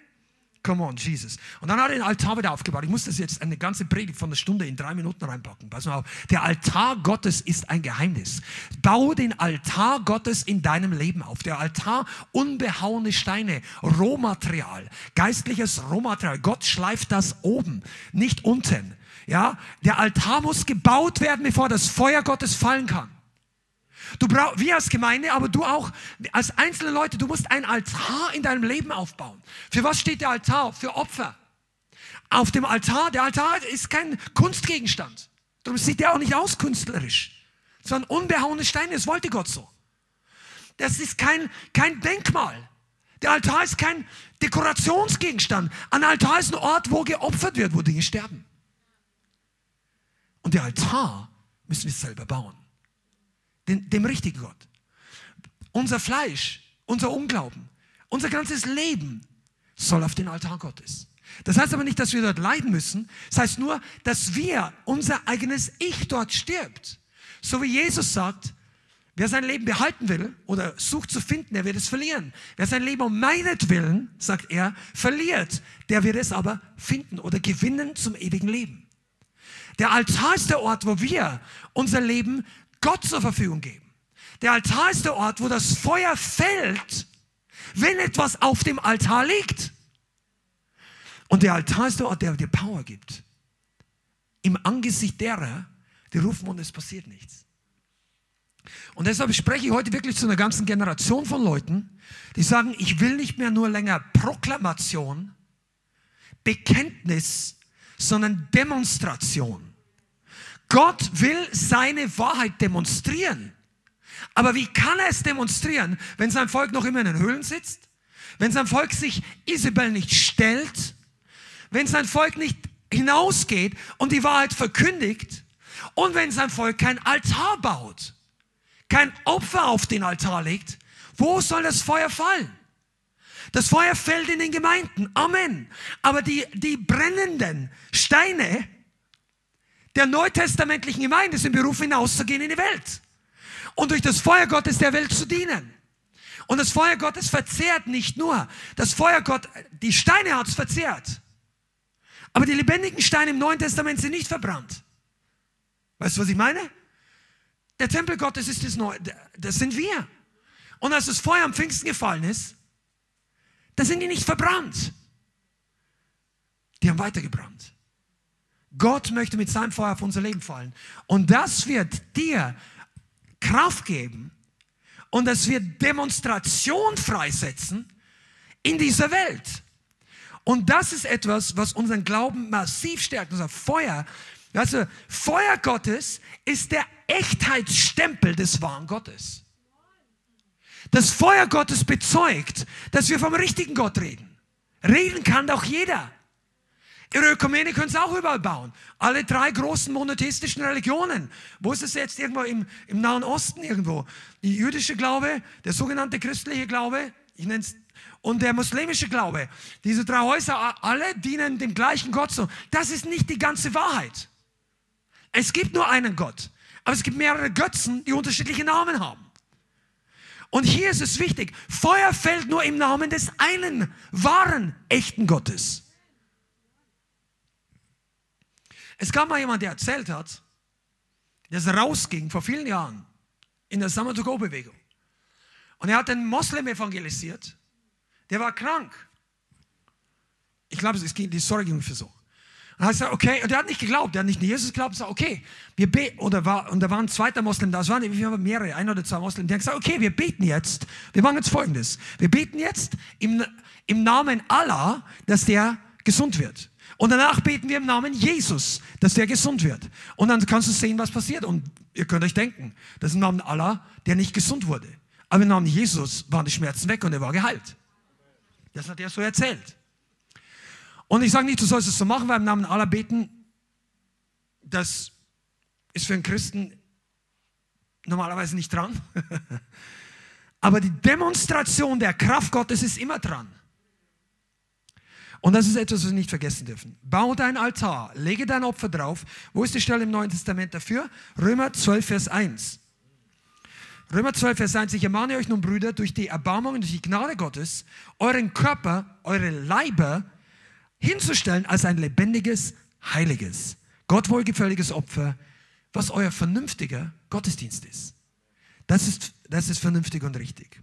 Come on, Jesus. Und dann hat er den Altar wieder aufgebaut. Ich muss das jetzt eine ganze Predigt von einer Stunde in drei Minuten reinpacken. Pass mal auf. Der Altar Gottes ist ein Geheimnis. Baue den Altar Gottes in deinem Leben auf. Der Altar, unbehauene Steine, Rohmaterial, geistliches Rohmaterial. Gott schleift das oben, nicht unten. Ja, der Altar muss gebaut werden, bevor das Feuer Gottes fallen kann. Du brauchst, wir als Gemeinde, aber du auch als einzelne Leute, du musst einen Altar in deinem Leben aufbauen. Für was steht der Altar? Für Opfer. Auf dem Altar, der Altar ist kein Kunstgegenstand. Darum sieht der auch nicht aus künstlerisch, sondern unbehauene Steine, das wollte Gott so. Das ist kein, kein Denkmal. Der Altar ist kein Dekorationsgegenstand. Ein Altar ist ein Ort, wo geopfert wird, wo Dinge sterben. Und der Altar müssen wir selber bauen den, dem richtigen Gott. Unser Fleisch, unser Unglauben, unser ganzes Leben soll auf den Altar Gottes. Das heißt aber nicht, dass wir dort leiden müssen. Das heißt nur, dass wir, unser eigenes Ich dort stirbt. So wie Jesus sagt, wer sein Leben behalten will oder sucht zu finden, der wird es verlieren. Wer sein Leben um meinetwillen, sagt er, verliert, der wird es aber finden oder gewinnen zum ewigen Leben. Der Altar ist der Ort, wo wir unser Leben Gott zur Verfügung geben. Der Altar ist der Ort, wo das Feuer fällt, wenn etwas auf dem Altar liegt. Und der Altar ist der Ort, der dir Power gibt. Im Angesicht derer, Die rufen und es passiert nichts. Und deshalb spreche ich heute wirklich zu einer ganzen Generation von Leuten, die sagen, ich will nicht mehr nur länger Proklamation, Bekenntnis, sondern Demonstration. Gott will seine Wahrheit demonstrieren. Aber wie kann er es demonstrieren, wenn sein Volk noch immer in den Höhlen sitzt? Wenn sein Volk sich Isabel nicht stellt? Wenn sein Volk nicht hinausgeht und die Wahrheit verkündigt? Und wenn sein Volk kein Altar baut? Kein Opfer auf den Altar legt? Wo soll das Feuer fallen? Das Feuer fällt in den Gemeinden. Amen. Aber die, die brennenden Steine der neutestamentlichen Gemeinde sind berufen, hinauszugehen in die Welt. Und durch das Feuer Gottes der Welt zu dienen. Und das Feuer Gottes verzehrt nicht nur. Das Feuer Gott, die Steine hat es verzehrt. Aber die lebendigen Steine im Neuen Testament sind nicht verbrannt. Weißt du, was ich meine? Der Tempel Gottes ist das Neue, das sind wir. Und als das Feuer am Pfingsten gefallen ist, da sind die nicht verbrannt. Die haben weitergebrannt. Gott möchte mit seinem Feuer auf unser Leben fallen. Und das wird dir Kraft geben und das wird Demonstration freisetzen in dieser Welt. Und das ist etwas, was unseren Glauben massiv stärkt. Unser Feuer, also Feuer Gottes ist der Echtheitsstempel des wahren Gottes. Das Feuer Gottes bezeugt, dass wir vom richtigen Gott reden. Reden kann doch jeder. Ihre Ökumene können es auch überall bauen. Alle drei großen monotheistischen Religionen. Wo ist es jetzt? Irgendwo im, im Nahen Osten irgendwo. Die jüdische Glaube, der sogenannte christliche Glaube, ich nenne es, und der muslimische Glaube. Diese drei Häuser, alle dienen dem gleichen Gott so. Das ist nicht die ganze Wahrheit. Es gibt nur einen Gott. Aber es gibt mehrere Götzen, die unterschiedliche Namen haben. Und hier ist es wichtig, Feuer fällt nur im Namen des einen wahren, echten Gottes. Es gab mal jemand, der erzählt hat, dass er rausging vor vielen Jahren in der Summer to Go Bewegung. Und er hat einen Moslem evangelisiert, der war krank. Ich glaube, die Story ging für so. Und er hat gesagt, okay, und er hat nicht geglaubt, er hat nicht an Jesus geglaubt, er sagt, okay, wir beten, oder war, und da war ein zweiter Moslem da, es waren mehrere, ein oder zwei Moslem, die haben gesagt, okay, wir beten jetzt, wir machen jetzt folgendes, wir beten jetzt im, im Namen Allah, dass der gesund wird. Und danach beten wir im Namen Jesus, dass der gesund wird. Und dann kannst du sehen, was passiert. Und ihr könnt euch denken, das ist im Namen Allah, der nicht gesund wurde. Aber im Namen Jesus waren die Schmerzen weg und er war geheilt. Das hat er so erzählt. Und ich sage nicht, du sollst es so machen, weil im Namen aller beten, das ist für einen Christen normalerweise nicht dran. Aber die Demonstration der Kraft Gottes ist immer dran. Und das ist etwas, was wir nicht vergessen dürfen. Bau dein Altar, lege dein Opfer drauf. Wo ist die Stelle im Neuen Testament dafür? Römer 12, Vers 1. Römer 12, Vers 1. Ich ermahne euch nun, Brüder, durch die Erbarmung und durch die Gnade Gottes, euren Körper, eure Leiber hinzustellen als ein lebendiges, heiliges, Gott wohlgefälliges Opfer, was euer vernünftiger Gottesdienst ist. Das ist, das ist vernünftig und richtig.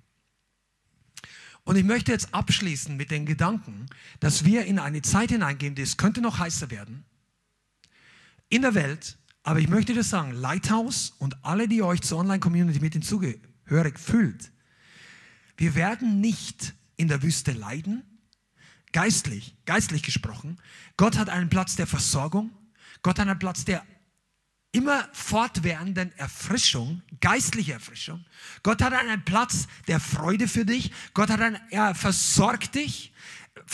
Und ich möchte jetzt abschließen mit den Gedanken, dass wir in eine Zeit hineingehen, die es könnte noch heißer werden, in der Welt, aber ich möchte das sagen, Lighthouse und alle, die euch zur Online-Community mit hinzugehörig fühlt, wir werden nicht in der Wüste leiden, geistlich, geistlich gesprochen. Gott hat einen Platz der Versorgung. Gott hat einen Platz der immer fortwährenden Erfrischung, geistliche Erfrischung. Gott hat einen Platz der Freude für dich. Gott hat einen, er versorgt dich.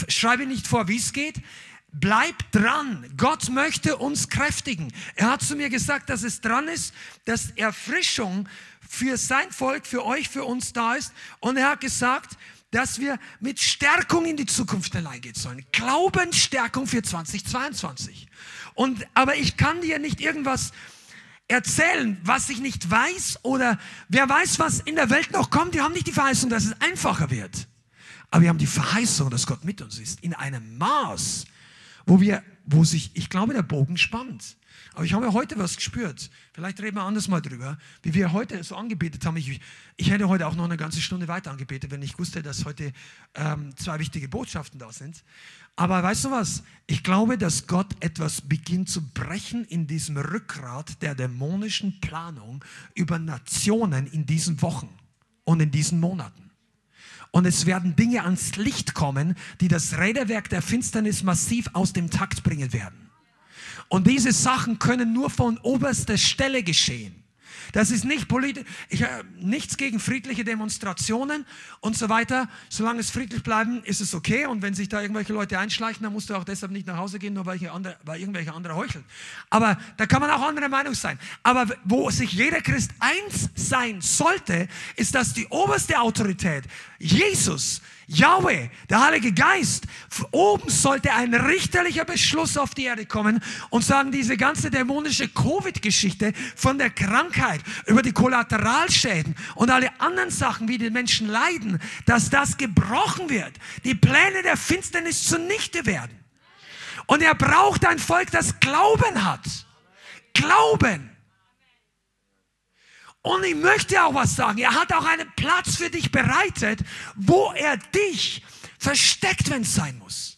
Schreibe nicht vor, wie es geht. Bleib dran. Gott möchte uns kräftigen. Er hat zu mir gesagt, dass es dran ist, dass Erfrischung für sein Volk, für euch, für uns da ist. Und er hat gesagt, dass wir mit Stärkung in die Zukunft hineingehen sollen. Glaubensstärkung für 2022. Und, aber ich kann dir nicht irgendwas erzählen, was ich nicht weiß oder wer weiß, was in der Welt noch kommt. Wir haben nicht die Verheißung, dass es einfacher wird. Aber wir haben die Verheißung, dass Gott mit uns ist. In einem Maß, wo wir wo sich, ich glaube, der Bogen spannt. Aber ich habe heute was gespürt. Vielleicht reden wir anders mal drüber, wie wir heute so angebetet haben. Ich, ich hätte heute auch noch eine ganze Stunde weiter angebetet, wenn ich wusste, dass heute ähm, zwei wichtige Botschaften da sind. Aber weißt du was? Ich glaube, dass Gott etwas beginnt zu brechen in diesem Rückgrat der dämonischen Planung über Nationen in diesen Wochen und in diesen Monaten. Und es werden Dinge ans Licht kommen, die das Räderwerk der Finsternis massiv aus dem Takt bringen werden. Und diese Sachen können nur von oberster Stelle geschehen. Das ist nicht politisch, ich habe nichts gegen friedliche Demonstrationen und so weiter. Solange es friedlich bleiben, ist es okay. Und wenn sich da irgendwelche Leute einschleichen, dann musst du auch deshalb nicht nach Hause gehen, nur weil, andere, weil irgendwelche andere heucheln. Aber da kann man auch anderer Meinung sein. Aber wo sich jeder Christ eins sein sollte, ist, dass die oberste Autorität, Jesus, Yahweh, der Heilige Geist, oben sollte ein richterlicher Beschluss auf die Erde kommen und sagen, diese ganze dämonische Covid-Geschichte von der Krankheit über die Kollateralschäden und alle anderen Sachen, wie die Menschen leiden, dass das gebrochen wird, die Pläne der Finsternis zunichte werden. Und er braucht ein Volk, das Glauben hat. Glauben. Und ich möchte auch was sagen. Er hat auch einen Platz für dich bereitet, wo er dich versteckt, wenn es sein muss.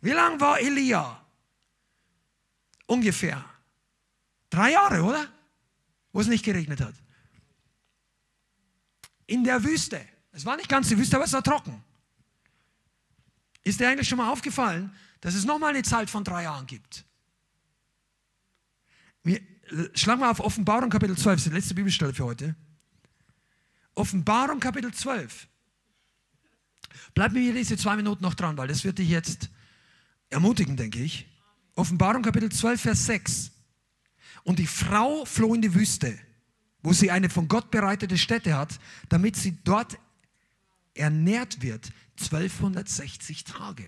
Wie lang war Elia? Ungefähr. Drei Jahre, oder? Wo es nicht geregnet hat. In der Wüste. Es war nicht ganz die Wüste, aber es war trocken. Ist dir eigentlich schon mal aufgefallen, dass es nochmal eine Zeit von drei Jahren gibt? Schlag mal auf Offenbarung Kapitel 12, das ist die letzte Bibelstelle für heute. Offenbarung Kapitel 12. Bleib mir diese zwei Minuten noch dran, weil das wird dich jetzt ermutigen, denke ich. Offenbarung Kapitel 12, Vers 6. Und die Frau floh in die Wüste, wo sie eine von Gott bereitete Stätte hat, damit sie dort ernährt wird. 1260 Tage.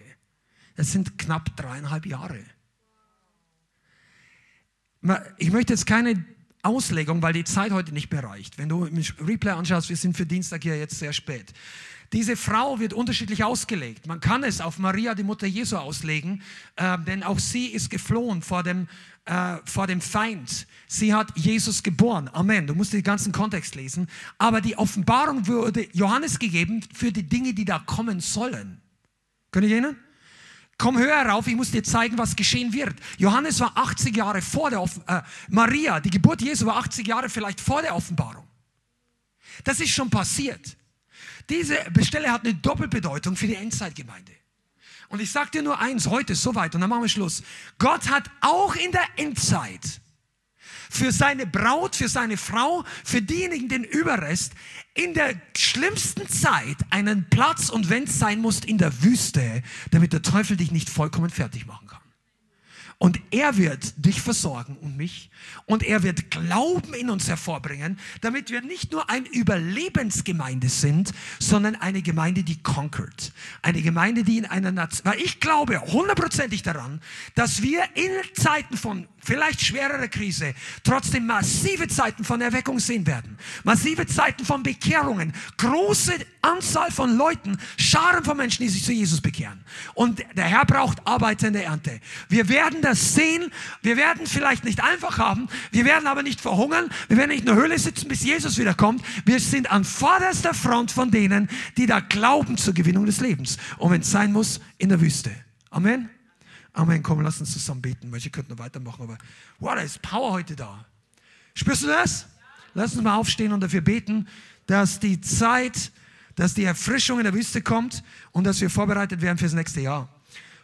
Das sind knapp dreieinhalb Jahre. Ich möchte jetzt keine Auslegung, weil die Zeit heute nicht mehr reicht. Wenn du im Replay anschaust, wir sind für Dienstag hier jetzt sehr spät. Diese Frau wird unterschiedlich ausgelegt. Man kann es auf Maria, die Mutter Jesu, auslegen, äh, denn auch sie ist geflohen vor dem, äh, vor dem Feind. Sie hat Jesus geboren. Amen. Du musst den ganzen Kontext lesen. Aber die Offenbarung wurde Johannes gegeben für die Dinge, die da kommen sollen. Könnt ihr erinnern? Komm höher rauf, ich muss dir zeigen, was geschehen wird. Johannes war 80 Jahre vor der Offen äh, Maria, die Geburt Jesu war 80 Jahre vielleicht vor der Offenbarung. Das ist schon passiert. Diese Stelle hat eine Doppelbedeutung für die Endzeitgemeinde. Und ich sage dir nur eins heute, soweit, und dann machen wir Schluss. Gott hat auch in der Endzeit für seine Braut, für seine Frau, für diejenigen, den Überrest, in der schlimmsten Zeit einen Platz und wenn es sein muss, in der Wüste, damit der Teufel dich nicht vollkommen fertig machen. Und er wird dich versorgen und mich. Und er wird Glauben in uns hervorbringen, damit wir nicht nur eine Überlebensgemeinde sind, sondern eine Gemeinde, die conquert. Eine Gemeinde, die in einer Nation, weil ich glaube hundertprozentig daran, dass wir in Zeiten von vielleicht schwerere Krise, trotzdem massive Zeiten von Erweckung sehen werden. Massive Zeiten von Bekehrungen. Große Anzahl von Leuten, Scharen von Menschen, die sich zu Jesus bekehren. Und der Herr braucht der Ernte. Wir werden das sehen. Wir werden vielleicht nicht einfach haben. Wir werden aber nicht verhungern. Wir werden nicht in der Höhle sitzen, bis Jesus wiederkommt. Wir sind an vorderster Front von denen, die da glauben zur Gewinnung des Lebens. Und wenn es sein muss, in der Wüste. Amen. Amen. Komm, lass uns zusammen beten. Manche könnten noch weitermachen, aber wow, da ist Power heute da. Spürst du das? Lass uns mal aufstehen und dafür beten, dass die Zeit, dass die Erfrischung in der Wüste kommt und dass wir vorbereitet werden fürs nächste Jahr.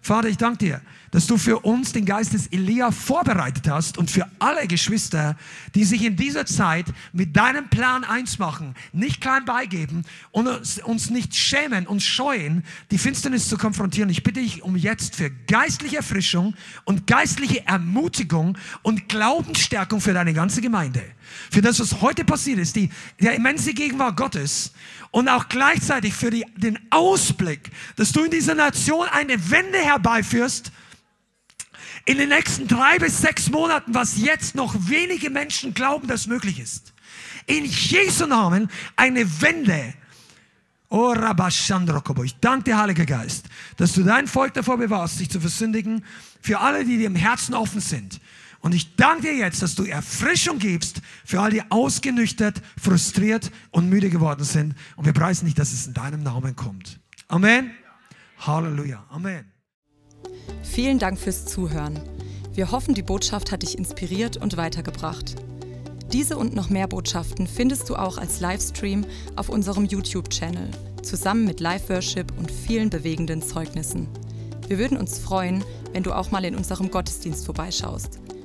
Vater, ich danke dir, dass du für uns den Geist des Elia vorbereitet hast und für alle Geschwister, die sich in dieser Zeit mit deinem Plan eins machen, nicht klein beigeben und uns nicht schämen und scheuen, die Finsternis zu konfrontieren. Ich bitte dich um jetzt für geistliche Erfrischung und geistliche Ermutigung und Glaubensstärkung für deine ganze Gemeinde. Für das, was heute passiert ist, die, der immense Gegenwart Gottes und auch gleichzeitig für die, den Ausblick, dass du in dieser Nation eine Wende herbeiführst, in den nächsten drei bis sechs Monaten, was jetzt noch wenige Menschen glauben, dass möglich ist. In Jesu Namen eine Wende Oh. Ich danke dir, Heiliger Geist, dass du dein Volk davor bewahrst, sich zu versündigen, für alle, die dir im Herzen offen sind. Und ich danke dir jetzt, dass du Erfrischung gibst für all die ausgenüchtert, frustriert und müde geworden sind. Und wir preisen dich, dass es in deinem Namen kommt. Amen. Halleluja. Amen. Vielen Dank fürs Zuhören. Wir hoffen, die Botschaft hat dich inspiriert und weitergebracht. Diese und noch mehr Botschaften findest du auch als Livestream auf unserem YouTube-Channel, zusammen mit Live-Worship und vielen bewegenden Zeugnissen. Wir würden uns freuen, wenn du auch mal in unserem Gottesdienst vorbeischaust.